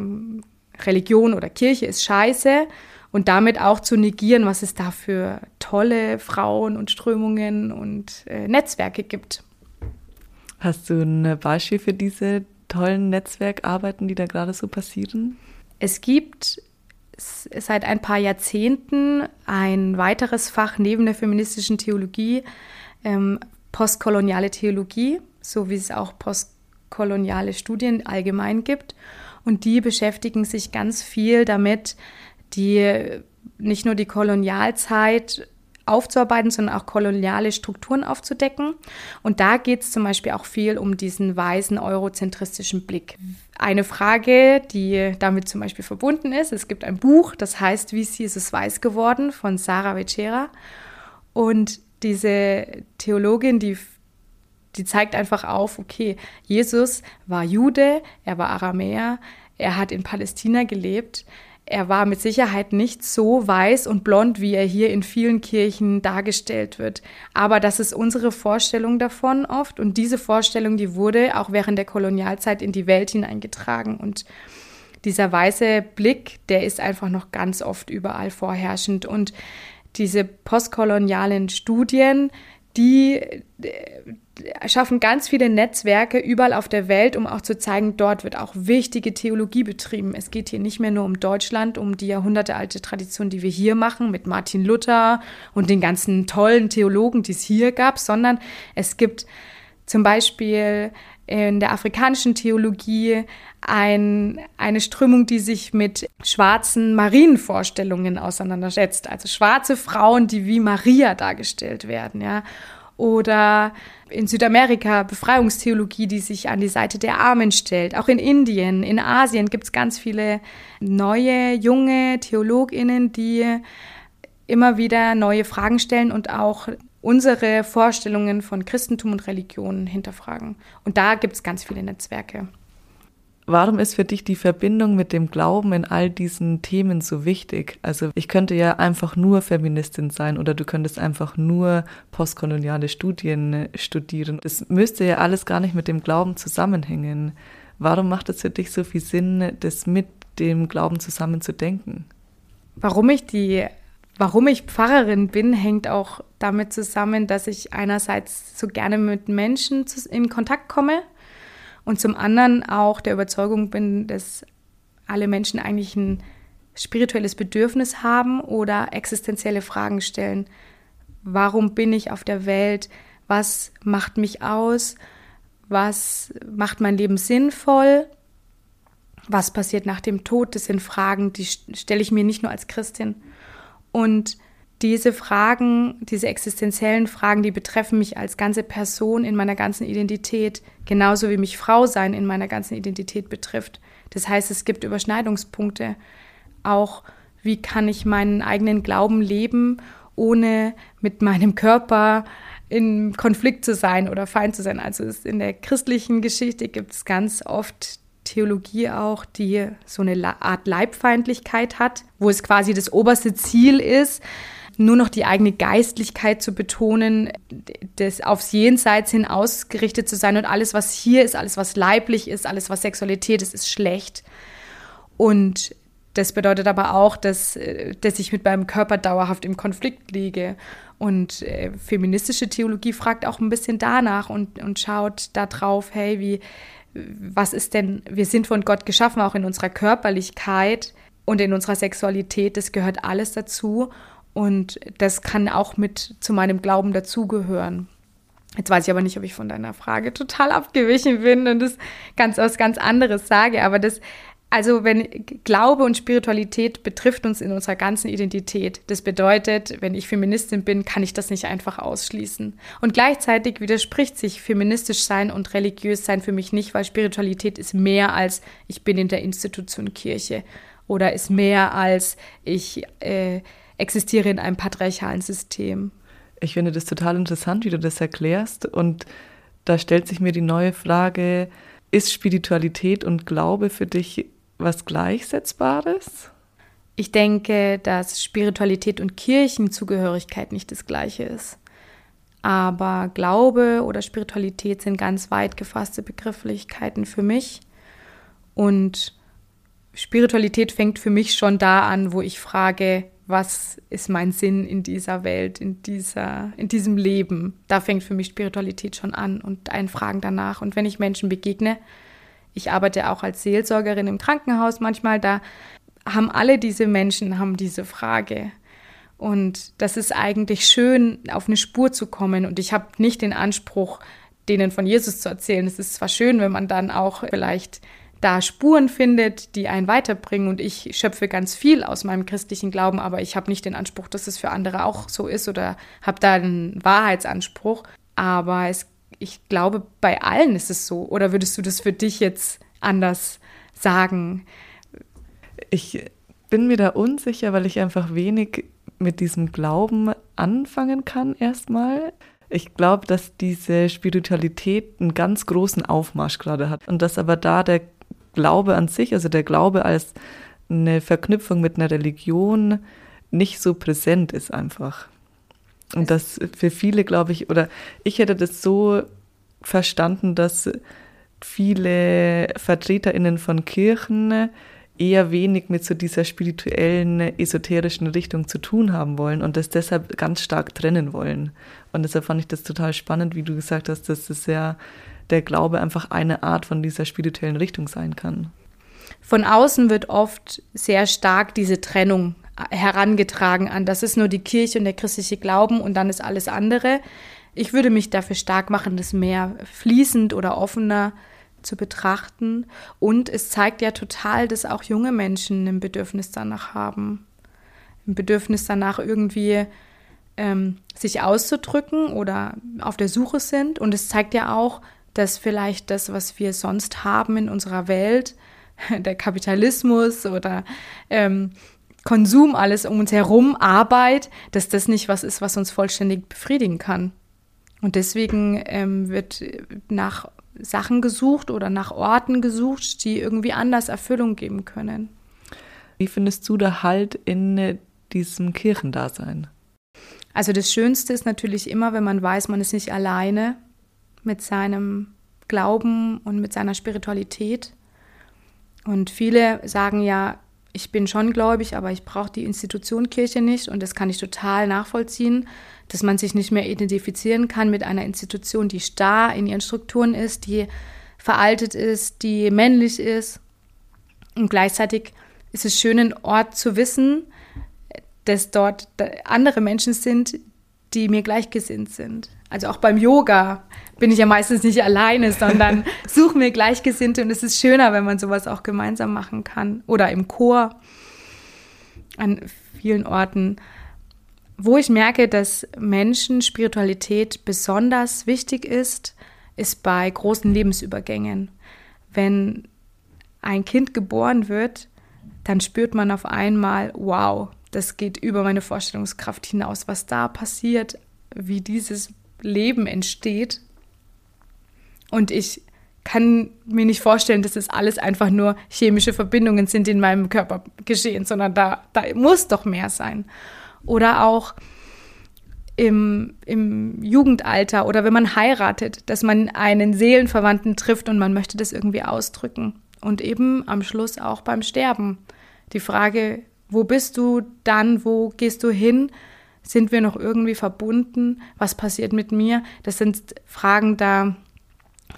Religion oder Kirche ist scheiße und damit auch zu negieren, was es da für tolle Frauen und Strömungen und äh, Netzwerke gibt. Hast du ein Beispiel für diese tollen Netzwerkarbeiten, die da gerade so passieren? Es gibt seit ein paar Jahrzehnten ein weiteres Fach neben der feministischen Theologie, ähm, postkoloniale Theologie, so wie es auch postkoloniale Studien allgemein gibt. Und die beschäftigen sich ganz viel damit, die nicht nur die Kolonialzeit aufzuarbeiten, sondern auch koloniale Strukturen aufzudecken. Und da geht es zum Beispiel auch viel um diesen weißen eurozentristischen Blick. Eine Frage, die damit zum Beispiel verbunden ist, es gibt ein Buch, das heißt Wie ist Jesus weiß geworden von Sarah Vecera. Und diese Theologin, die die zeigt einfach auf, okay, Jesus war Jude, er war Aramäer, er hat in Palästina gelebt, er war mit Sicherheit nicht so weiß und blond, wie er hier in vielen Kirchen dargestellt wird. Aber das ist unsere Vorstellung davon oft. Und diese Vorstellung, die wurde auch während der Kolonialzeit in die Welt hineingetragen. Und dieser weiße Blick, der ist einfach noch ganz oft überall vorherrschend. Und diese postkolonialen Studien, die schaffen ganz viele Netzwerke überall auf der Welt, um auch zu zeigen, dort wird auch wichtige Theologie betrieben. Es geht hier nicht mehr nur um Deutschland, um die jahrhundertealte Tradition, die wir hier machen mit Martin Luther und den ganzen tollen Theologen, die es hier gab, sondern es gibt zum Beispiel in der afrikanischen Theologie ein, eine Strömung, die sich mit schwarzen Marienvorstellungen auseinandersetzt. Also schwarze Frauen, die wie Maria dargestellt werden, ja oder in Südamerika Befreiungstheologie, die sich an die Seite der Armen stellt. Auch in Indien, in Asien gibt es ganz viele neue, junge Theologinnen, die immer wieder neue Fragen stellen und auch unsere Vorstellungen von Christentum und Religion hinterfragen. Und da gibt es ganz viele Netzwerke. Warum ist für dich die Verbindung mit dem Glauben in all diesen Themen so wichtig? Also ich könnte ja einfach nur Feministin sein oder du könntest einfach nur postkoloniale Studien studieren. Das müsste ja alles gar nicht mit dem Glauben zusammenhängen. Warum macht es für dich so viel Sinn, das mit dem Glauben zusammen zu denken? Warum ich die Warum ich Pfarrerin bin, hängt auch damit zusammen, dass ich einerseits so gerne mit Menschen in Kontakt komme und zum anderen auch der Überzeugung bin, dass alle Menschen eigentlich ein spirituelles Bedürfnis haben oder existenzielle Fragen stellen. Warum bin ich auf der Welt? Was macht mich aus? Was macht mein Leben sinnvoll? Was passiert nach dem Tod? Das sind Fragen, die stelle ich mir nicht nur als Christin. Und diese Fragen, diese existenziellen Fragen, die betreffen mich als ganze Person in meiner ganzen Identität, genauso wie mich Frau sein in meiner ganzen Identität betrifft. Das heißt, es gibt Überschneidungspunkte. Auch wie kann ich meinen eigenen Glauben leben, ohne mit meinem Körper in Konflikt zu sein oder Feind zu sein. Also in der christlichen Geschichte gibt es ganz oft Theologie auch, die so eine Art Leibfeindlichkeit hat, wo es quasi das oberste Ziel ist, nur noch die eigene Geistlichkeit zu betonen, das aufs Jenseits hin ausgerichtet zu sein und alles, was hier ist, alles, was leiblich ist, alles, was Sexualität ist, ist schlecht. Und das bedeutet aber auch, dass, dass ich mit meinem Körper dauerhaft im Konflikt liege. Und äh, feministische Theologie fragt auch ein bisschen danach und, und schaut darauf, hey, wie, was ist denn, wir sind von Gott geschaffen, auch in unserer Körperlichkeit und in unserer Sexualität, das gehört alles dazu. Und das kann auch mit zu meinem Glauben dazugehören. Jetzt weiß ich aber nicht, ob ich von deiner Frage total abgewichen bin und das ganz was ganz anderes sage, aber das, also wenn Glaube und Spiritualität betrifft uns in unserer ganzen Identität. Das bedeutet, wenn ich Feministin bin, kann ich das nicht einfach ausschließen. Und gleichzeitig widerspricht sich feministisch sein und religiös sein für mich nicht, weil Spiritualität ist mehr als ich bin in der Institution Kirche oder ist mehr als ich äh, existiere in einem patriarchalen System. Ich finde das total interessant, wie du das erklärst. Und da stellt sich mir die neue Frage, ist Spiritualität und Glaube für dich was Gleichsetzbares? Ich denke, dass Spiritualität und Kirchenzugehörigkeit nicht das gleiche ist. Aber Glaube oder Spiritualität sind ganz weit gefasste Begrifflichkeiten für mich. Und Spiritualität fängt für mich schon da an, wo ich frage, was ist mein Sinn in dieser Welt, in, dieser, in diesem Leben. Da fängt für mich Spiritualität schon an und ein Fragen danach. Und wenn ich Menschen begegne, ich arbeite auch als Seelsorgerin im Krankenhaus manchmal, da haben alle diese Menschen haben diese Frage. Und das ist eigentlich schön, auf eine Spur zu kommen. Und ich habe nicht den Anspruch, denen von Jesus zu erzählen. Es ist zwar schön, wenn man dann auch vielleicht da Spuren findet, die einen weiterbringen. Und ich schöpfe ganz viel aus meinem christlichen Glauben, aber ich habe nicht den Anspruch, dass es für andere auch so ist oder habe da einen Wahrheitsanspruch. Aber es, ich glaube, bei allen ist es so. Oder würdest du das für dich jetzt anders sagen? Ich bin mir da unsicher, weil ich einfach wenig mit diesem Glauben anfangen kann erstmal. Ich glaube, dass diese Spiritualität einen ganz großen Aufmarsch gerade hat und dass aber da der Glaube an sich, also der Glaube als eine Verknüpfung mit einer Religion nicht so präsent ist einfach. Und das für viele, glaube ich, oder ich hätte das so verstanden, dass viele VertreterInnen von Kirchen eher wenig mit so dieser spirituellen, esoterischen Richtung zu tun haben wollen und das deshalb ganz stark trennen wollen. Und deshalb fand ich das total spannend, wie du gesagt hast, dass das ja der Glaube einfach eine Art von dieser spirituellen Richtung sein kann. Von außen wird oft sehr stark diese Trennung herangetragen an, das ist nur die Kirche und der christliche Glauben und dann ist alles andere. Ich würde mich dafür stark machen, das mehr fließend oder offener zu betrachten. Und es zeigt ja total, dass auch junge Menschen ein Bedürfnis danach haben. Ein Bedürfnis danach irgendwie ähm, sich auszudrücken oder auf der Suche sind. Und es zeigt ja auch, dass vielleicht das, was wir sonst haben in unserer Welt, *laughs* der Kapitalismus oder ähm, Konsum, alles um uns herum, Arbeit, dass das nicht was ist, was uns vollständig befriedigen kann. Und deswegen ähm, wird nach Sachen gesucht oder nach Orten gesucht, die irgendwie anders Erfüllung geben können. Wie findest du da Halt in diesem Kirchendasein? Also das Schönste ist natürlich immer, wenn man weiß, man ist nicht alleine mit seinem Glauben und mit seiner Spiritualität. Und viele sagen ja, ich bin schon gläubig, aber ich brauche die Institution Kirche nicht. Und das kann ich total nachvollziehen, dass man sich nicht mehr identifizieren kann mit einer Institution, die starr in ihren Strukturen ist, die veraltet ist, die männlich ist. Und gleichzeitig ist es schön, einen Ort zu wissen, dass dort andere Menschen sind, die mir gleichgesinnt sind. Also auch beim Yoga bin ich ja meistens nicht alleine, sondern *laughs* suche mir Gleichgesinnte und es ist schöner, wenn man sowas auch gemeinsam machen kann. Oder im Chor an vielen Orten. Wo ich merke, dass Menschen Spiritualität besonders wichtig ist, ist bei großen Lebensübergängen. Wenn ein Kind geboren wird, dann spürt man auf einmal, wow, das geht über meine Vorstellungskraft hinaus, was da passiert, wie dieses Leben entsteht. Und ich kann mir nicht vorstellen, dass es alles einfach nur chemische Verbindungen sind, die in meinem Körper geschehen, sondern da, da muss doch mehr sein. Oder auch im, im Jugendalter oder wenn man heiratet, dass man einen Seelenverwandten trifft und man möchte das irgendwie ausdrücken. Und eben am Schluss auch beim Sterben. Die Frage, wo bist du dann? Wo gehst du hin? Sind wir noch irgendwie verbunden? Was passiert mit mir? Das sind Fragen, da,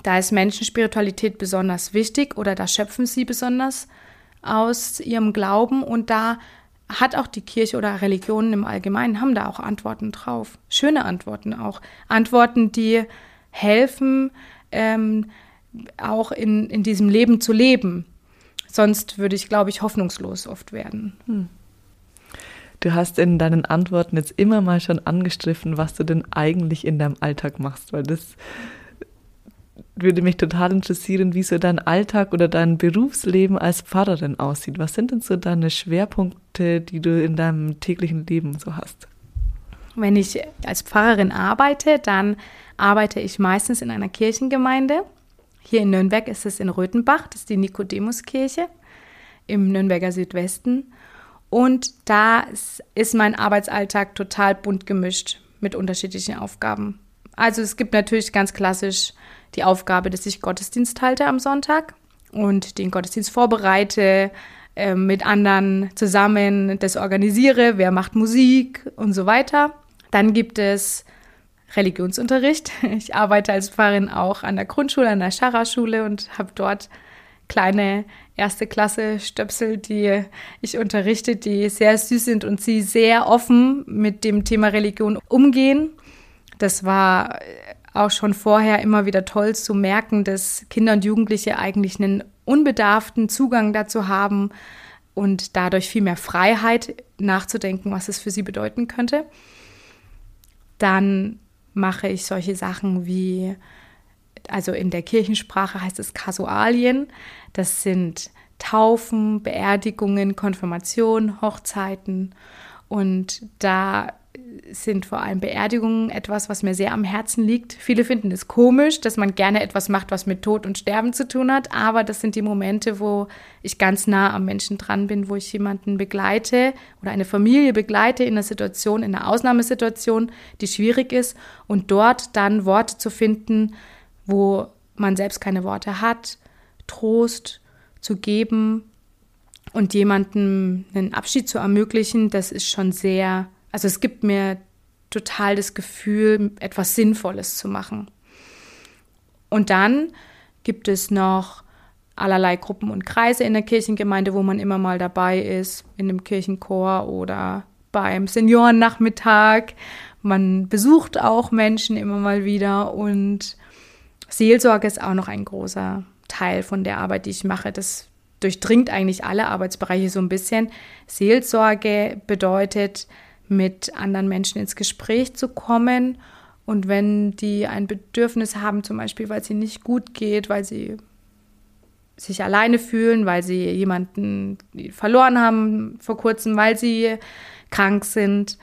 da ist Menschenspiritualität besonders wichtig oder da schöpfen sie besonders aus ihrem Glauben und da hat auch die Kirche oder Religionen im Allgemeinen haben da auch Antworten drauf. Schöne Antworten auch. Antworten, die helfen, ähm, auch in, in diesem Leben zu leben. Sonst würde ich, glaube ich, hoffnungslos oft werden. Hm. Du hast in deinen Antworten jetzt immer mal schon angestriffen, was du denn eigentlich in deinem Alltag machst, weil das würde mich total interessieren, wie so dein Alltag oder dein Berufsleben als Pfarrerin aussieht. Was sind denn so deine Schwerpunkte, die du in deinem täglichen Leben so hast? Wenn ich als Pfarrerin arbeite, dann arbeite ich meistens in einer Kirchengemeinde. Hier in Nürnberg ist es in Röthenbach, das ist die Nikodemuskirche im Nürnberger Südwesten. Und da ist mein Arbeitsalltag total bunt gemischt mit unterschiedlichen Aufgaben. Also es gibt natürlich ganz klassisch die Aufgabe, dass ich Gottesdienst halte am Sonntag und den Gottesdienst vorbereite, äh, mit anderen zusammen das organisiere, wer macht Musik und so weiter. Dann gibt es Religionsunterricht. *laughs* Ich arbeite als Pfarrerin auch an der Grundschule, an der Scharra-Schule und habe dort kleine erste Klasse Stöpsel, die ich unterrichte, die sehr süß sind und sie sehr offen mit dem Thema Religion umgehen. Das war auch schon vorher immer wieder toll zu merken, dass Kinder und Jugendliche eigentlich einen unbedarften Zugang dazu haben und dadurch viel mehr Freiheit nachzudenken, was es für sie bedeuten könnte. Dann mache ich solche Sachen wie, also in der Kirchensprache heißt es Kasualien. Das sind Taufen, Beerdigungen, Konfirmationen, Hochzeiten. Und da sind vor allem Beerdigungen etwas, was mir sehr am Herzen liegt. Viele finden es komisch, dass man gerne etwas macht, was mit Tod und Sterben zu tun hat, aber das sind die Momente, wo ich ganz nah am Menschen dran bin, wo ich jemanden begleite oder eine Familie begleite in einer Situation, in einer Ausnahmesituation, die schwierig ist und dort dann Worte zu finden, wo man selbst keine Worte hat, Trost zu geben und jemandem einen Abschied zu ermöglichen, das ist schon sehr also es gibt mir total das Gefühl, etwas Sinnvolles zu machen. Und dann gibt es noch allerlei Gruppen und Kreise in der Kirchengemeinde, wo man immer mal dabei ist, in dem Kirchenchor oder beim Seniorennachmittag. Man besucht auch Menschen immer mal wieder und Seelsorge ist auch noch ein großer Teil von der Arbeit, die ich mache. Das durchdringt eigentlich alle Arbeitsbereiche so ein bisschen. Seelsorge bedeutet, mit anderen Menschen ins Gespräch zu kommen. Und wenn die ein Bedürfnis haben, zum Beispiel, weil es ihnen nicht gut geht, weil sie sich alleine fühlen, weil sie jemanden verloren haben vor kurzem, weil sie krank sind,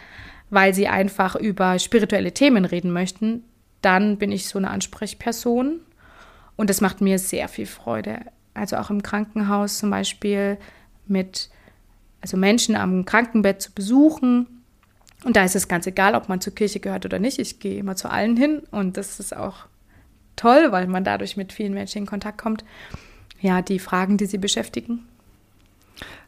weil sie einfach über spirituelle Themen reden möchten, dann bin ich so eine Ansprechperson. Und das macht mir sehr viel Freude. Also auch im Krankenhaus zum Beispiel mit also Menschen am Krankenbett zu besuchen. Und da ist es ganz egal, ob man zur Kirche gehört oder nicht. Ich gehe immer zu allen hin und das ist auch toll, weil man dadurch mit vielen Menschen in Kontakt kommt. Ja, die Fragen, die sie beschäftigen.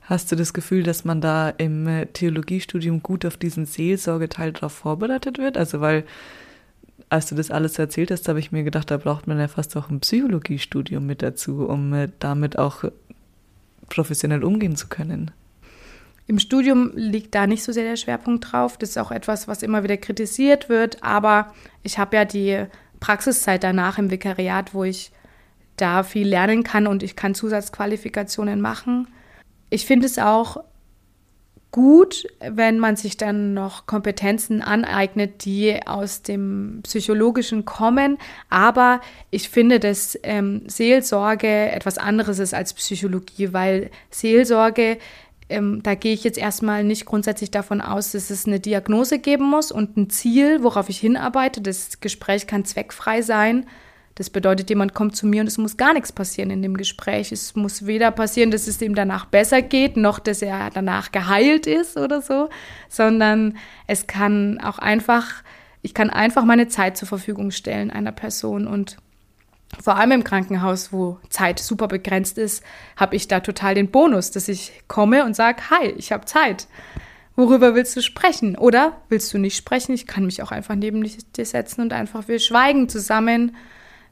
Hast du das Gefühl, dass man da im äh, Theologiestudium gut auf diesen Seelsorgeteil darauf vorbereitet wird? Also, weil, als du das alles erzählt hast, habe ich mir gedacht, da braucht man ja fast auch ein Psychologiestudium mit dazu, um äh, damit auch professionell umgehen zu können. Im Studium liegt da nicht so sehr der Schwerpunkt drauf. Das ist auch etwas, was immer wieder kritisiert wird. Aber ich habe ja die Praxiszeit danach im Vikariat, wo ich da viel lernen kann und ich kann Zusatzqualifikationen machen. Ich finde es auch gut, wenn man sich dann noch Kompetenzen aneignet, die aus dem Psychologischen kommen. Aber ich finde, dass ähm, Seelsorge etwas anderes ist als Psychologie, weil Seelsorge ähm, da gehe ich jetzt erstmal nicht grundsätzlich davon aus, dass es eine Diagnose geben muss und ein Ziel, worauf ich hinarbeite. Das Gespräch kann zweckfrei sein. Das bedeutet, jemand kommt zu mir und es muss gar nichts passieren in dem Gespräch. Es muss weder passieren, dass es ihm danach besser geht, noch dass er danach geheilt ist oder so, sondern es kann auch einfach, ich kann einfach meine Zeit zur Verfügung stellen einer Person und vor allem im Krankenhaus, wo Zeit super begrenzt ist, habe ich da total den Bonus, dass ich komme und sage, hi, ich habe Zeit. Worüber willst du sprechen? Oder willst du nicht sprechen? Ich kann mich auch einfach neben dir setzen und einfach wir schweigen zusammen,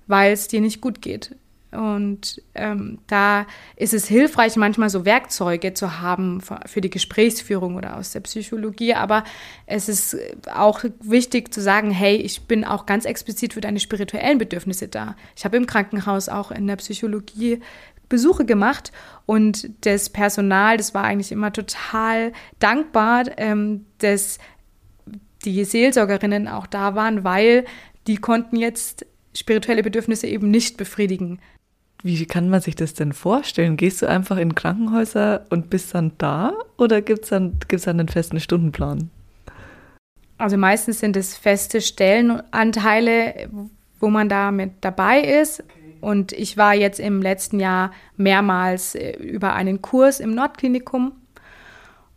weil es dir nicht gut geht. Und ähm, da ist es hilfreich, manchmal so Werkzeuge zu haben für die Gesprächsführung oder aus der Psychologie. Aber es ist auch wichtig zu sagen, hey, ich bin auch ganz explizit für deine spirituellen Bedürfnisse da. Ich habe im Krankenhaus auch in der Psychologie Besuche gemacht und das Personal, das war eigentlich immer total dankbar, ähm, dass die Seelsorgerinnen auch da waren, weil die konnten jetzt spirituelle Bedürfnisse eben nicht befriedigen. Wie kann man sich das denn vorstellen? Gehst du einfach in Krankenhäuser und bist dann da oder gibt es dann, gibt's dann einen festen Stundenplan? Also meistens sind es feste Stellenanteile, wo man da mit dabei ist. Und ich war jetzt im letzten Jahr mehrmals äh, über einen Kurs im Nordklinikum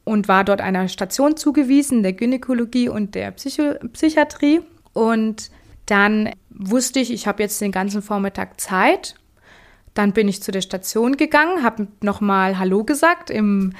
und war dort einer Station zugewiesen, der Gynäkologie und der Psycho Psychiatrie. Und dann wusste ich, ich habe jetzt den ganzen Vormittag Zeit dann bin ich zu der Station gegangen, habe nochmal Hallo gesagt im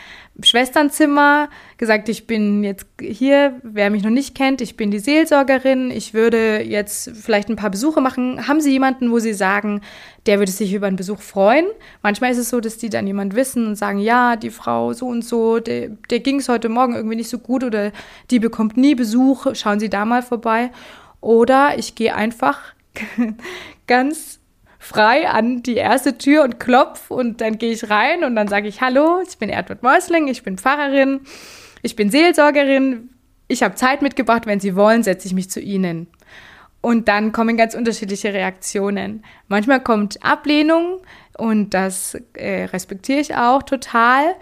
Schwesternzimmer, gesagt, ich bin jetzt hier, wer mich noch nicht kennt, ich bin die Seelsorgerin, ich würde jetzt vielleicht ein paar Besuche machen. Haben Sie jemanden, wo Sie sagen, der würde sich über einen Besuch freuen? Manchmal ist es so, dass die dann jemand wissen und sagen, ja, die Frau so und so, der, der ging es heute Morgen irgendwie nicht so gut oder die bekommt nie Besuch, schauen Sie da mal vorbei. Oder ich gehe einfach *laughs* ganz frei an die erste Tür und klopf und dann gehe ich rein und dann sage ich Hallo, ich bin Erdward Mäusling, ich bin Pfarrerin, ich bin Seelsorgerin, ich habe Zeit mitgebracht, wenn Sie wollen, setze ich mich zu Ihnen. Und dann kommen ganz unterschiedliche Reaktionen. Manchmal kommt Ablehnung und das äh, respektiere ich auch total.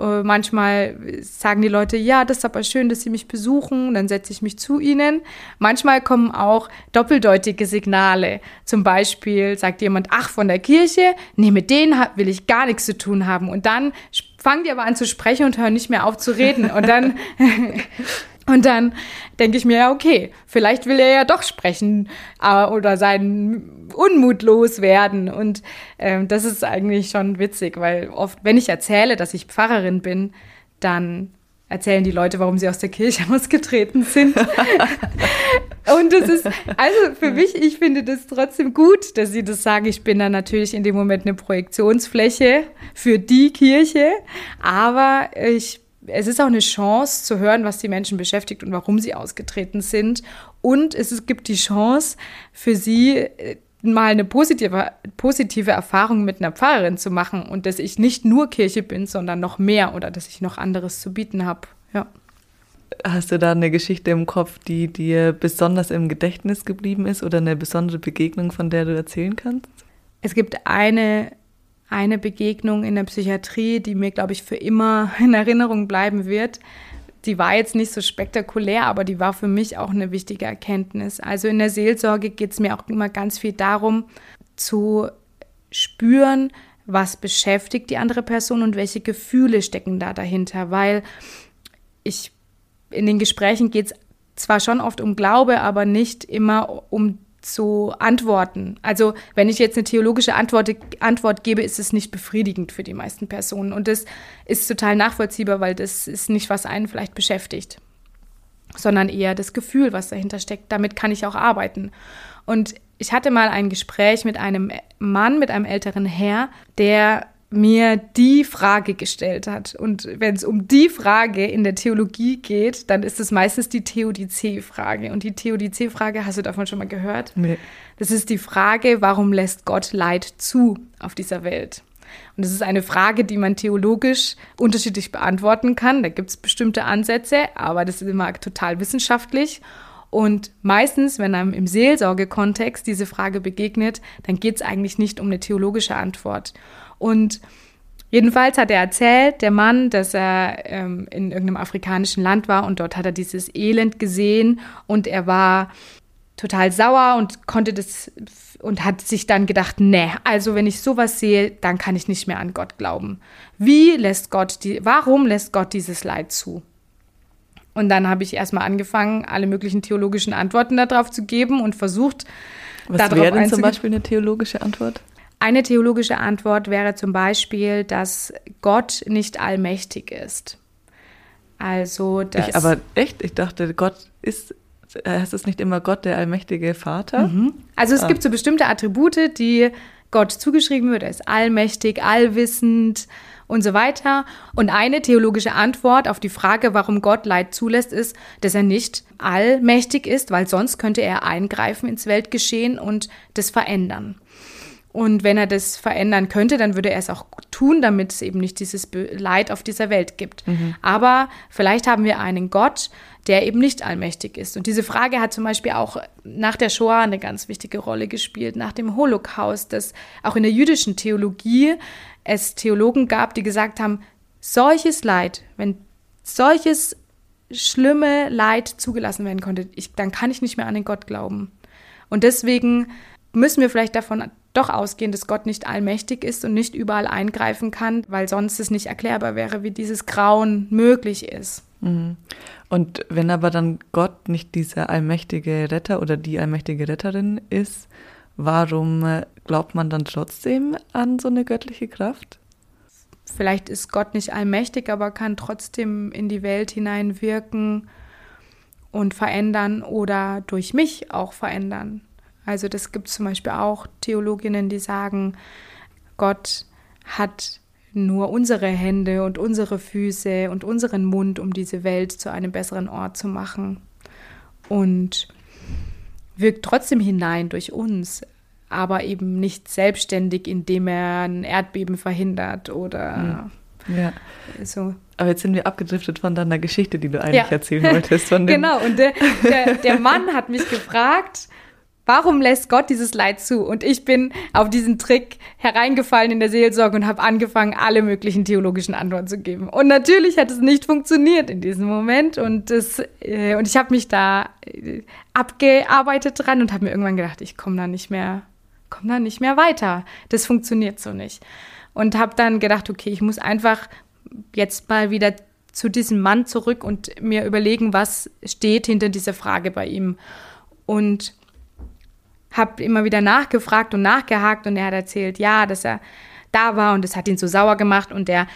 Äh, manchmal sagen die Leute, ja, das ist aber schön, dass sie mich besuchen, dann setze ich mich zu ihnen. Manchmal kommen auch doppeldeutige Signale. Zum Beispiel sagt jemand, ach, von der Kirche, nee, mit denen will ich gar nichts zu tun haben. Und dann fangen die aber an zu sprechen und hören nicht mehr auf zu reden. Und dann *laughs* Und dann denke ich mir, ja, okay, vielleicht will er ja doch sprechen äh, oder seinen Unmut loswerden. Und äh, das ist eigentlich schon witzig, weil oft, wenn ich erzähle, dass ich Pfarrerin bin, dann erzählen die Leute, warum sie aus der Kirche *laughs* ausgetreten sind. *laughs* und das ist, also für mich, ich finde das trotzdem gut, dass sie das sagen. Ich bin dann natürlich in dem Moment eine Projektionsfläche für die Kirche, aber ich es ist auch eine Chance zu hören, was die Menschen beschäftigt und warum sie ausgetreten sind. Und es gibt die Chance für sie, äh, mal eine positive, positive Erfahrung mit einer Pfarrerin zu machen und dass ich nicht nur Kirche bin, sondern noch mehr oder dass ich noch anderes zu bieten habe. Ja. Hast du da eine Geschichte im Kopf, die dir besonders im Gedächtnis geblieben ist oder eine besondere Begegnung, von der du erzählen kannst? Es gibt eine eine Begegnung in der Psychiatrie, die mir, glaube ich, für immer in Erinnerung bleiben wird. Die war jetzt nicht so spektakulär, aber die war für mich auch eine wichtige Erkenntnis. Also in der Seelsorge geht es mir auch immer ganz viel darum, zu spüren, was beschäftigt die andere Person und welche Gefühle stecken da dahinter, weil ich in den Gesprächen geht es zwar schon oft um Glaube, aber nicht immer um zu antworten. Also wenn ich jetzt eine theologische Antwort, Antwort gebe, ist es nicht befriedigend für die meisten Personen. Und das ist total nachvollziehbar, weil das ist nicht, was einen vielleicht beschäftigt, sondern eher das Gefühl, was dahinter steckt. Damit kann ich auch arbeiten. Und ich hatte mal ein Gespräch mit einem Mann, mit einem älteren Herr, der mir die Frage gestellt hat. Und wenn es um die Frage in der Theologie geht, dann ist es meistens die Theodizee-Frage. Und die Theodizee-Frage, hast du davon schon mal gehört? Nee. Das ist die Frage, warum lässt Gott Leid zu auf dieser Welt? Und das ist eine Frage, die man theologisch unterschiedlich beantworten kann. Da gibt es bestimmte Ansätze, aber das ist immer total wissenschaftlich. Und meistens, wenn einem im Seelsorgekontext diese Frage begegnet, dann geht es eigentlich nicht um eine theologische Antwort. Und jedenfalls hat er erzählt, der Mann, dass er ähm, in irgendeinem afrikanischen Land war und dort hat er dieses Elend gesehen und er war total sauer und konnte das und hat sich dann gedacht, nee, also wenn ich sowas sehe, dann kann ich nicht mehr an Gott glauben. Wie lässt Gott die, warum lässt Gott dieses Leid zu? Und dann habe ich erstmal angefangen, alle möglichen theologischen Antworten darauf zu geben und versucht, Was wäre denn zum Beispiel eine theologische Antwort? Eine theologische Antwort wäre zum Beispiel, dass Gott nicht allmächtig ist. Also, dass. Ich, aber echt, ich dachte, Gott ist, heißt es nicht immer Gott, der allmächtige Vater? Mhm. Also, es ah. gibt so bestimmte Attribute, die Gott zugeschrieben wird. Er ist allmächtig, allwissend und so weiter. Und eine theologische Antwort auf die Frage, warum Gott Leid zulässt, ist, dass er nicht allmächtig ist, weil sonst könnte er eingreifen ins Weltgeschehen und das verändern. Und wenn er das verändern könnte, dann würde er es auch tun, damit es eben nicht dieses Leid auf dieser Welt gibt. Mhm. Aber vielleicht haben wir einen Gott, der eben nicht allmächtig ist. Und diese Frage hat zum Beispiel auch nach der Shoah eine ganz wichtige Rolle gespielt, nach dem Holocaust, dass auch in der jüdischen Theologie es Theologen gab, die gesagt haben, solches Leid, wenn solches schlimme Leid zugelassen werden konnte, ich, dann kann ich nicht mehr an den Gott glauben. Und deswegen müssen wir vielleicht davon doch ausgehen, dass Gott nicht allmächtig ist und nicht überall eingreifen kann, weil sonst es nicht erklärbar wäre, wie dieses Grauen möglich ist. Mhm. Und wenn aber dann Gott nicht dieser allmächtige Retter oder die allmächtige Retterin ist, warum äh, glaubt man dann trotzdem an so eine göttliche Kraft? Vielleicht ist Gott nicht allmächtig, aber kann trotzdem in die Welt hineinwirken und verändern oder durch mich auch verändern. Also das gibt es zum Beispiel auch Theologinnen, die sagen, Gott hat nur unsere Hände und unsere Füße und unseren Mund, um diese Welt zu einem besseren Ort zu machen. Und wirkt trotzdem hinein durch uns, aber eben nicht selbstständig, indem er ein Erdbeben verhindert oder hm. ja. so. Aber jetzt sind wir abgedriftet von deiner Geschichte, die du eigentlich ja. erzählen wolltest. *laughs* genau, und der, der, der Mann hat mich gefragt, Warum lässt Gott dieses Leid zu? Und ich bin auf diesen Trick hereingefallen in der Seelsorge und habe angefangen, alle möglichen theologischen Antworten zu geben. Und natürlich hat es nicht funktioniert in diesem Moment. Und, das, äh, und ich habe mich da äh, abgearbeitet dran und habe mir irgendwann gedacht, ich komme da nicht mehr, komme da nicht mehr weiter. Das funktioniert so nicht. Und habe dann gedacht, okay, ich muss einfach jetzt mal wieder zu diesem Mann zurück und mir überlegen, was steht hinter dieser Frage bei ihm. Und habe immer wieder nachgefragt und nachgehakt und er hat erzählt, ja, dass er da war und es hat ihn so sauer gemacht und er,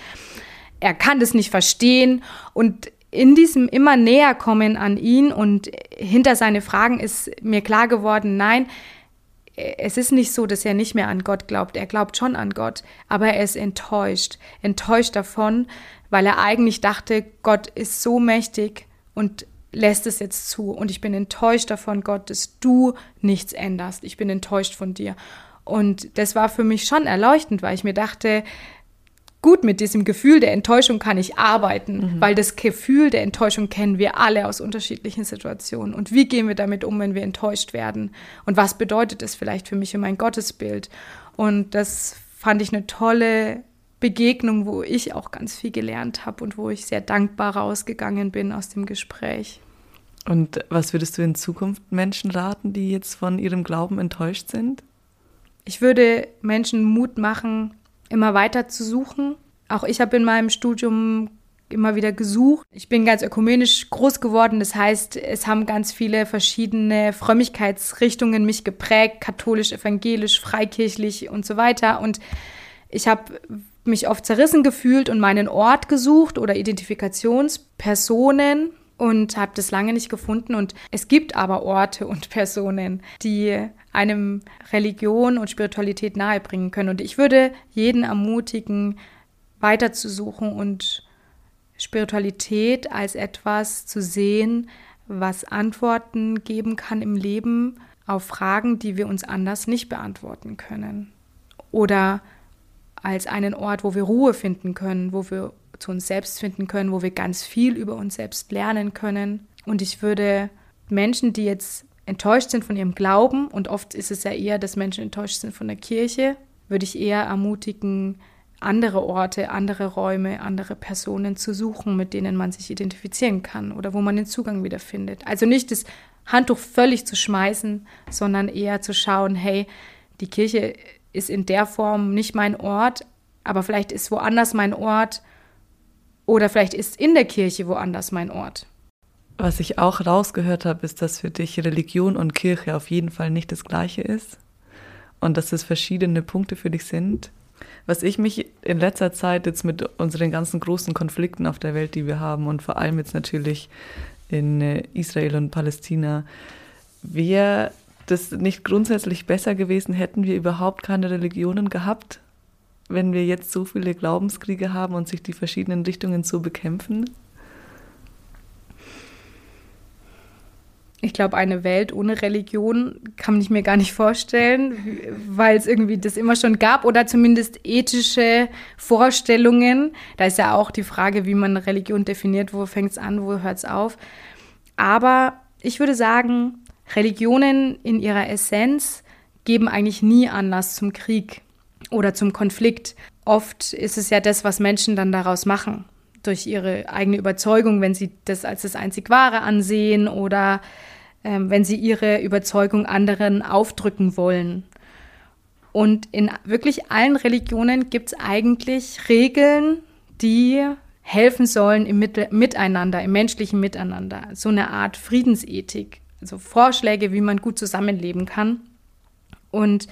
er kann das nicht verstehen und in diesem immer näher kommen an ihn und hinter seine Fragen ist mir klar geworden, nein, es ist nicht so, dass er nicht mehr an Gott glaubt. Er glaubt schon an Gott, aber er ist enttäuscht. Enttäuscht davon, weil er eigentlich dachte, Gott ist so mächtig und lässt es jetzt zu. Und ich bin enttäuscht davon, Gott, dass du nichts änderst. Ich bin enttäuscht von dir. Und das war für mich schon erleuchtend, weil ich mir dachte, gut, mit diesem Gefühl der Enttäuschung kann ich arbeiten, mhm. weil das Gefühl der Enttäuschung kennen wir alle aus unterschiedlichen Situationen. Und wie gehen wir damit um, wenn wir enttäuscht werden? Und was bedeutet es vielleicht für mich und mein Gottesbild? Und das fand ich eine tolle Begegnung, wo ich auch ganz viel gelernt habe und wo ich sehr dankbar rausgegangen bin aus dem Gespräch. Und was würdest du in Zukunft Menschen raten, die jetzt von ihrem Glauben enttäuscht sind? Ich würde Menschen Mut machen, immer weiter zu suchen. Auch ich habe in meinem Studium immer wieder gesucht. Ich bin ganz ökumenisch groß geworden. Das heißt, es haben ganz viele verschiedene Frömmigkeitsrichtungen mich geprägt, katholisch, evangelisch, freikirchlich und so weiter. Und ich habe mich oft zerrissen gefühlt und meinen Ort gesucht oder Identifikationspersonen und habe das lange nicht gefunden. Und es gibt aber Orte und *laughs* Personen, die einem Religion und Spiritualität nahebringen können. Und ich würde jeden ermutigen, weiterzusuchen und Spiritualität als etwas zu sehen, was Antworten geben kann im Leben auf Fragen, die wir uns anders nicht beantworten können. Oder als einen Ort, wo wir Ruhe finden können, wo wir zu uns selbst finden können, wo wir ganz viel über uns selbst lernen können. Und ich würde Menschen, die jetzt enttäuscht sind von ihrem Glauben, und oft ist es ja eher, dass Menschen enttäuscht sind von der Kirche, würde ich eher ermutigen, andere Orte, andere Räume, andere Personen zu suchen, mit denen man sich identifizieren kann oder wo man den Zugang wieder findet. Also nicht das Handtuch völlig zu schmeißen, sondern eher zu schauen, hey, die Kirche ist in der Form nicht mein Ort, aber vielleicht ist woanders mein Ort oder vielleicht ist in der Kirche woanders mein Ort. Was ich auch rausgehört habe, ist, dass für dich Religion und Kirche auf jeden Fall nicht das gleiche ist und dass es verschiedene Punkte für dich sind. Was ich mich in letzter Zeit jetzt mit unseren ganzen großen Konflikten auf der Welt, die wir haben und vor allem jetzt natürlich in äh, Israel und Palästina, wäre das nicht grundsätzlich besser gewesen, hätten wir überhaupt keine Religionen gehabt, wenn wir jetzt so viele Glaubenskriege haben und sich die verschiedenen Richtungen so bekämpfen? ich glaube, eine Welt ohne Religion kann ich mir gar nicht vorstellen, weil es irgendwie das immer schon gab oder zumindest ethische Vorstellungen. Da ist ja auch die Frage, wie man Religion definiert, wo fängt es an, wo hört es auf. Aber ich würde sagen, Religionen in ihrer Essenz geben eigentlich nie Anlass zum Krieg oder zum Konflikt. Oft ist es ja das, was Menschen dann daraus machen, durch ihre eigene Überzeugung, wenn sie das als das einzig Wahre ansehen oder ähm, wenn sie ihre Überzeugung anderen aufdrücken wollen. Und in wirklich allen Religionen gibt es eigentlich Regeln, die helfen sollen im Miteinander, im menschlichen Miteinander. So eine Art Friedensethik, also Vorschläge, wie man gut zusammenleben kann. Und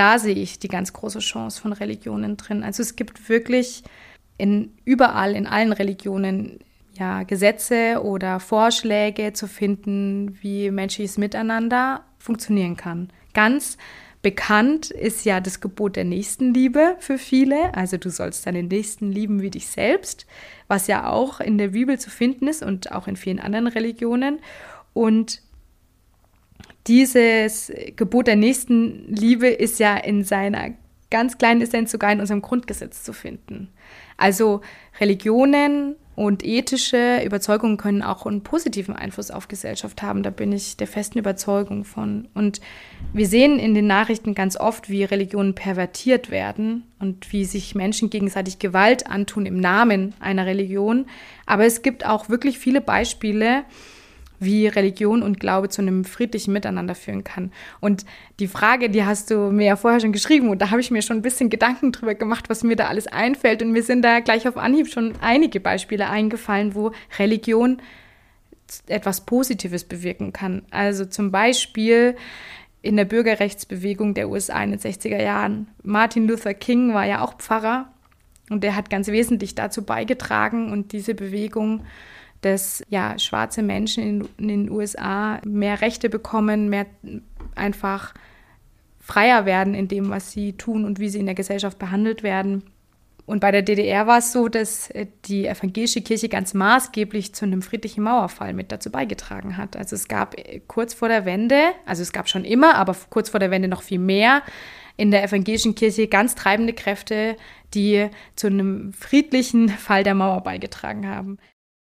da sehe ich die ganz große Chance von Religionen drin. Also es gibt wirklich in überall in allen Religionen ja, Gesetze oder Vorschläge zu finden, wie menschliches Miteinander funktionieren kann. Ganz bekannt ist ja das Gebot der Nächstenliebe für viele. Also du sollst deinen Nächsten lieben wie dich selbst, was ja auch in der Bibel zu finden ist und auch in vielen anderen Religionen. Und dieses Gebot der Nächstenliebe ist ja in seiner ganz kleinen Essenz sogar in unserem Grundgesetz zu finden. Also Religionen und ethische Überzeugungen können auch einen positiven Einfluss auf Gesellschaft haben. Da bin ich der festen Überzeugung von. Und wir sehen in den Nachrichten ganz oft, wie Religionen pervertiert werden und wie sich Menschen gegenseitig Gewalt antun im Namen einer Religion. Aber es gibt auch wirklich viele Beispiele, wie Religion und Glaube zu einem friedlichen Miteinander führen kann. Und die Frage, die hast du mir ja vorher schon geschrieben und da habe ich mir schon ein bisschen Gedanken drüber gemacht, was mir da alles einfällt. Und mir sind da gleich auf Anhieb schon einige Beispiele eingefallen, wo Religion etwas Positives bewirken kann. Also zum Beispiel in der Bürgerrechtsbewegung der USA in den 60er Jahren. Martin Luther King war ja auch Pfarrer und der hat ganz wesentlich dazu beigetragen und diese Bewegung dass ja schwarze Menschen in, in den USA mehr Rechte bekommen, mehr einfach freier werden in dem, was sie tun und wie sie in der Gesellschaft behandelt werden. Und bei der DDR war es so, dass äh, die evangelische Kirche ganz maßgeblich zu einem friedlichen Mauerfall mit dazu beigetragen hat. Also es gab äh, kurz vor der Wende, also es gab schon immer, aber kurz vor der Wende noch viel mehr, in der evangelischen Kirche ganz treibende Kräfte, die zu einem friedlichen *laughs* Fall der Mauer beigetragen haben.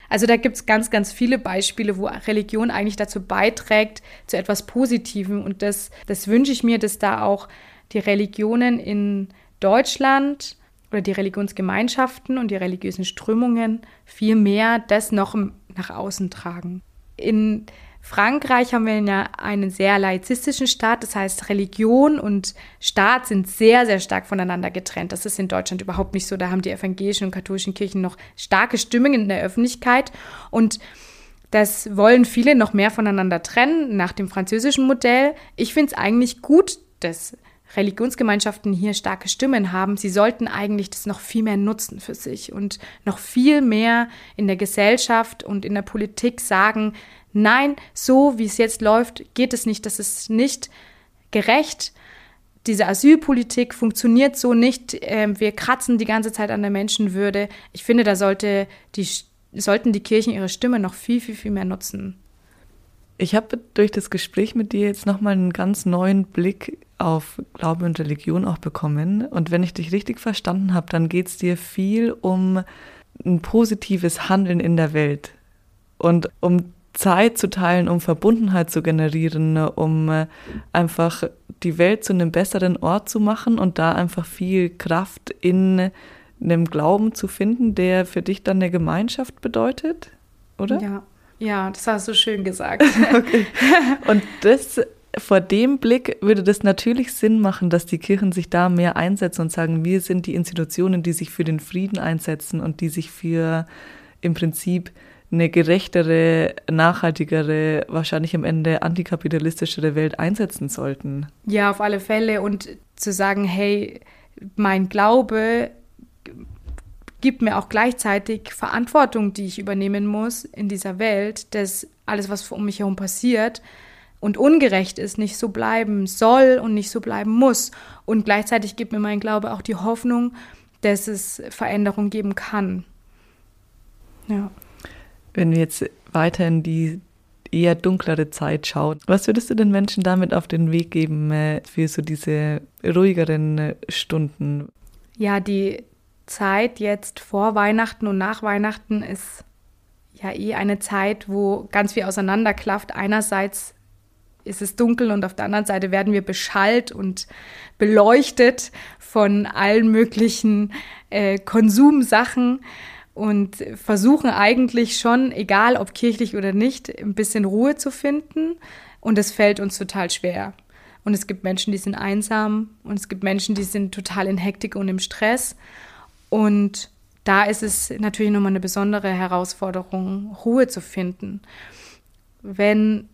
Also da gibt es ganz, ganz viele Beispiele, wo Religion eigentlich dazu beiträgt, zu etwas Positivem. Und das, das wünsche ich mir, dass da auch die Religionen in Deutschland oder die Religionsgemeinschaften und die religiösen Strömungen viel mehr das noch nach außen tragen. in Frankreich haben wir ja einen sehr laizistischen Staat, das heißt Religion und Staat sind sehr, sehr stark voneinander getrennt. Das ist in Deutschland überhaupt nicht so. Da haben die evangelischen und katholischen Kirchen noch starke Stimmen in der Öffentlichkeit und das wollen viele noch mehr voneinander trennen nach dem französischen Modell. Ich finde es eigentlich gut, dass Religionsgemeinschaften hier starke Stimmen haben. Sie sollten eigentlich das noch viel mehr nutzen für sich und noch viel mehr in der Gesellschaft und in der Politik sagen, nein, so wie es jetzt läuft, geht es nicht, das ist nicht gerecht. Diese Asylpolitik funktioniert so nicht. Ähm, wir kratzen die ganze Zeit an der Menschenwürde. Ich finde, da sollte die sollten die Kirchen ihre Stimme noch viel, viel, viel mehr nutzen. Ich habe durch das Gespräch mit dir jetzt nochmal einen ganz neuen Blick auf Glaube und Religion auch bekommen. Und wenn ich dich richtig verstanden habe, dann geht es dir viel um ein positives Handeln in der Welt und um Zeit zu teilen, um Verbundenheit zu generieren, um einfach die Welt zu einem besseren Ort zu machen und da einfach viel Kraft in einem Glauben zu finden, der für dich dann eine Gemeinschaft bedeutet, oder? Ja, ja, das hast du schön gesagt. *laughs* *laughs* okay. Und das vor dem Blick würde das natürlich Sinn machen, dass die Kirchen sich da mehr einsetzen und sagen, wir sind die Institutionen, die sich für den Frieden einsetzen und die sich für im Prinzip eine gerechtere, nachhaltigere, wahrscheinlich am Ende antikapitalistischere Welt einsetzen sollten. Ja, auf alle Fälle. Und zu sagen, hey, mein Glaube gibt mir auch gleichzeitig Verantwortung, die ich übernehmen muss in dieser Welt, dass alles, was um mich herum passiert und ungerecht ist, nicht so bleiben soll und nicht so bleiben muss. Und gleichzeitig gibt mir mein Glaube auch die Hoffnung, dass es Veränderung geben kann. Ja. Wenn wir jetzt weiter in die eher dunklere Zeit schauen, was würdest du den Menschen damit auf den Weg geben äh, für so diese ruhigeren äh, Stunden? Ja, die Zeit jetzt vor Weihnachten und nach Weihnachten ist ja eh eine Zeit, wo ganz viel auseinanderklafft. Einerseits ist es dunkel und auf der anderen Seite werden wir beschallt und beleuchtet von allen möglichen äh, Konsumsachen und versuchen eigentlich schon, egal ob kirchlich oder nicht, ein bisschen Ruhe zu finden. Und es fällt uns total schwer. Und es gibt Menschen, die sind einsam und es gibt Menschen, die sind total in Hektik und im Stress. Und da ist es natürlich nochmal eine besondere Herausforderung, Ruhe zu finden. Wenn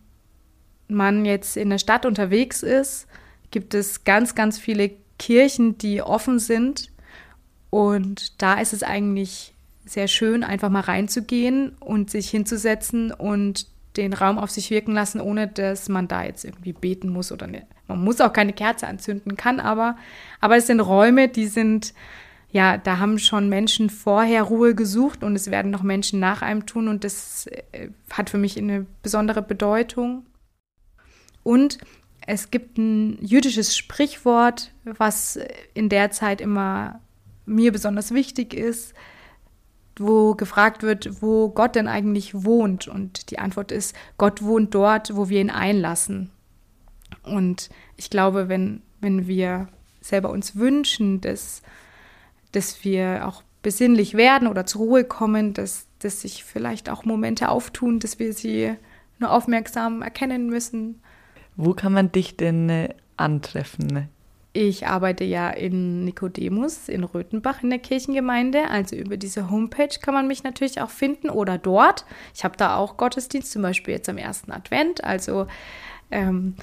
man jetzt in der Stadt unterwegs ist, gibt es ganz, ganz viele Kirchen, die offen sind. Und da ist es eigentlich sehr schön, einfach mal reinzugehen und sich hinzusetzen und den Raum auf sich wirken lassen, ohne dass man da jetzt irgendwie beten muss oder nicht. Man muss auch keine Kerze anzünden, kann aber. Aber es sind Räume, die sind ja, da haben schon Menschen vorher Ruhe gesucht und es werden noch Menschen nach einem tun und das äh, hat für mich eine besondere Bedeutung. Und es gibt ein jüdisches Sprichwort, was in der Zeit immer mir besonders wichtig ist, wo gefragt wird, wo Gott denn eigentlich wohnt. Und die Antwort ist, Gott wohnt dort, wo wir ihn einlassen. Und ich glaube, wenn, wenn wir selber uns wünschen, dass dass wir auch besinnlich werden oder zur Ruhe kommen, dass, dass sich vielleicht auch Momente auftun, dass wir sie nur aufmerksam erkennen müssen. Wo kann man dich denn äh, antreffen? Ich arbeite ja in Nikodemus in Röthenbach in der Kirchengemeinde. Also über diese Homepage kann man mich natürlich auch finden oder dort. Ich habe da auch Gottesdienst, zum Beispiel jetzt am ersten Advent. Also ähm,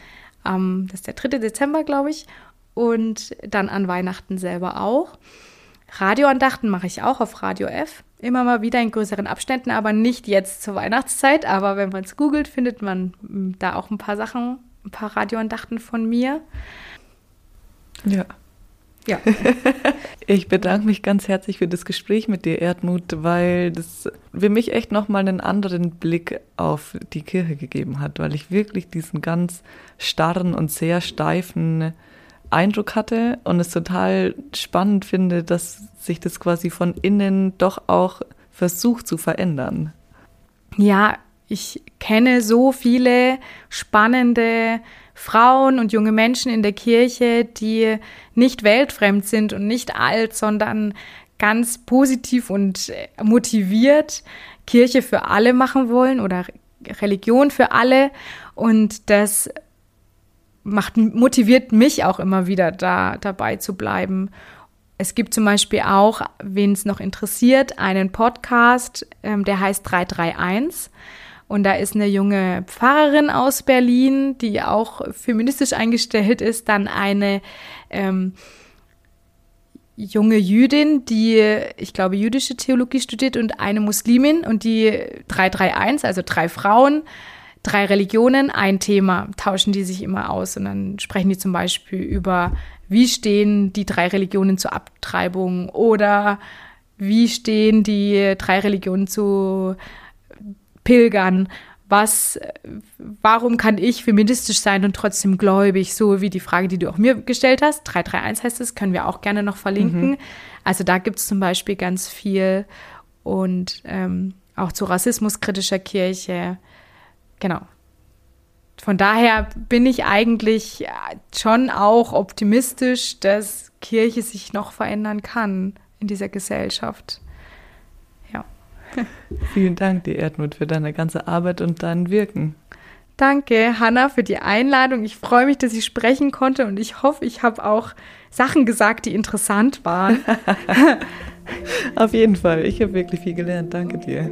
ähm, das ist der 3. Dezember, glaube ich. Und dann an Weihnachten selber auch. Radioandachten mache ich auch auf Radio F. Immer mal wieder in größeren Abständen, aber nicht jetzt zur Weihnachtszeit. Aber wenn man es googelt, findet man hm, da auch ein paar Sachen, ein paar Radioandachten von mir. Ja. Ja. *laughs* ich bedanke mich ganz herzlich für das Gespräch mit dir, Erdmut, weil das für mich echt nochmal einen anderen Blick auf die Kirche gegeben hat, weil ich wirklich diesen ganz starren und sehr steifen Eindruck hatte und es total spannend finde, dass sich das quasi von innen doch auch versucht zu verändern. Ja, ich kenne so viele spannende Frauen und junge Menschen in der Kirche, die nicht weltfremd sind und nicht alt, sondern ganz positiv und motiviert Kirche für alle machen wollen oder Religion für alle und das macht, motiviert mich auch immer wieder da dabei zu bleiben. Es gibt zum Beispiel auch, wen es noch interessiert, einen Podcast, ähm, der heißt 331. Und da ist eine junge Pfarrerin aus Berlin, die auch feministisch eingestellt ist, dann eine ähm, junge Jüdin, die, ich glaube, jüdische Theologie studiert und eine Muslimin und die 331, also drei Frauen, drei Religionen, ein Thema, tauschen die sich immer aus. Und dann sprechen die zum Beispiel über, wie stehen die drei Religionen zur Abtreibung oder wie stehen die drei Religionen zu Pilgern. Was, warum kann ich feministisch sein und trotzdem gläubig? So wie die Frage, die du auch mir gestellt hast. 331 heißt es, können wir auch gerne noch verlinken. Mhm. Also da gibt es zum Beispiel ganz viel und ähm, auch zu rassismuskritischer Kirche. Genau. Von daher bin ich eigentlich schon auch optimistisch, dass Kirche sich noch verändern kann in dieser Gesellschaft. *laughs* Vielen Dank dir, Erdmut, für deine ganze Arbeit und dein Wirken. Danke, Hanna, für die Einladung. Ich freue mich, dass ich sprechen konnte und ich hoffe, ich habe auch Sachen gesagt, die interessant waren. *laughs* Auf jeden Fall. Ich habe wirklich viel gelernt. Danke dir.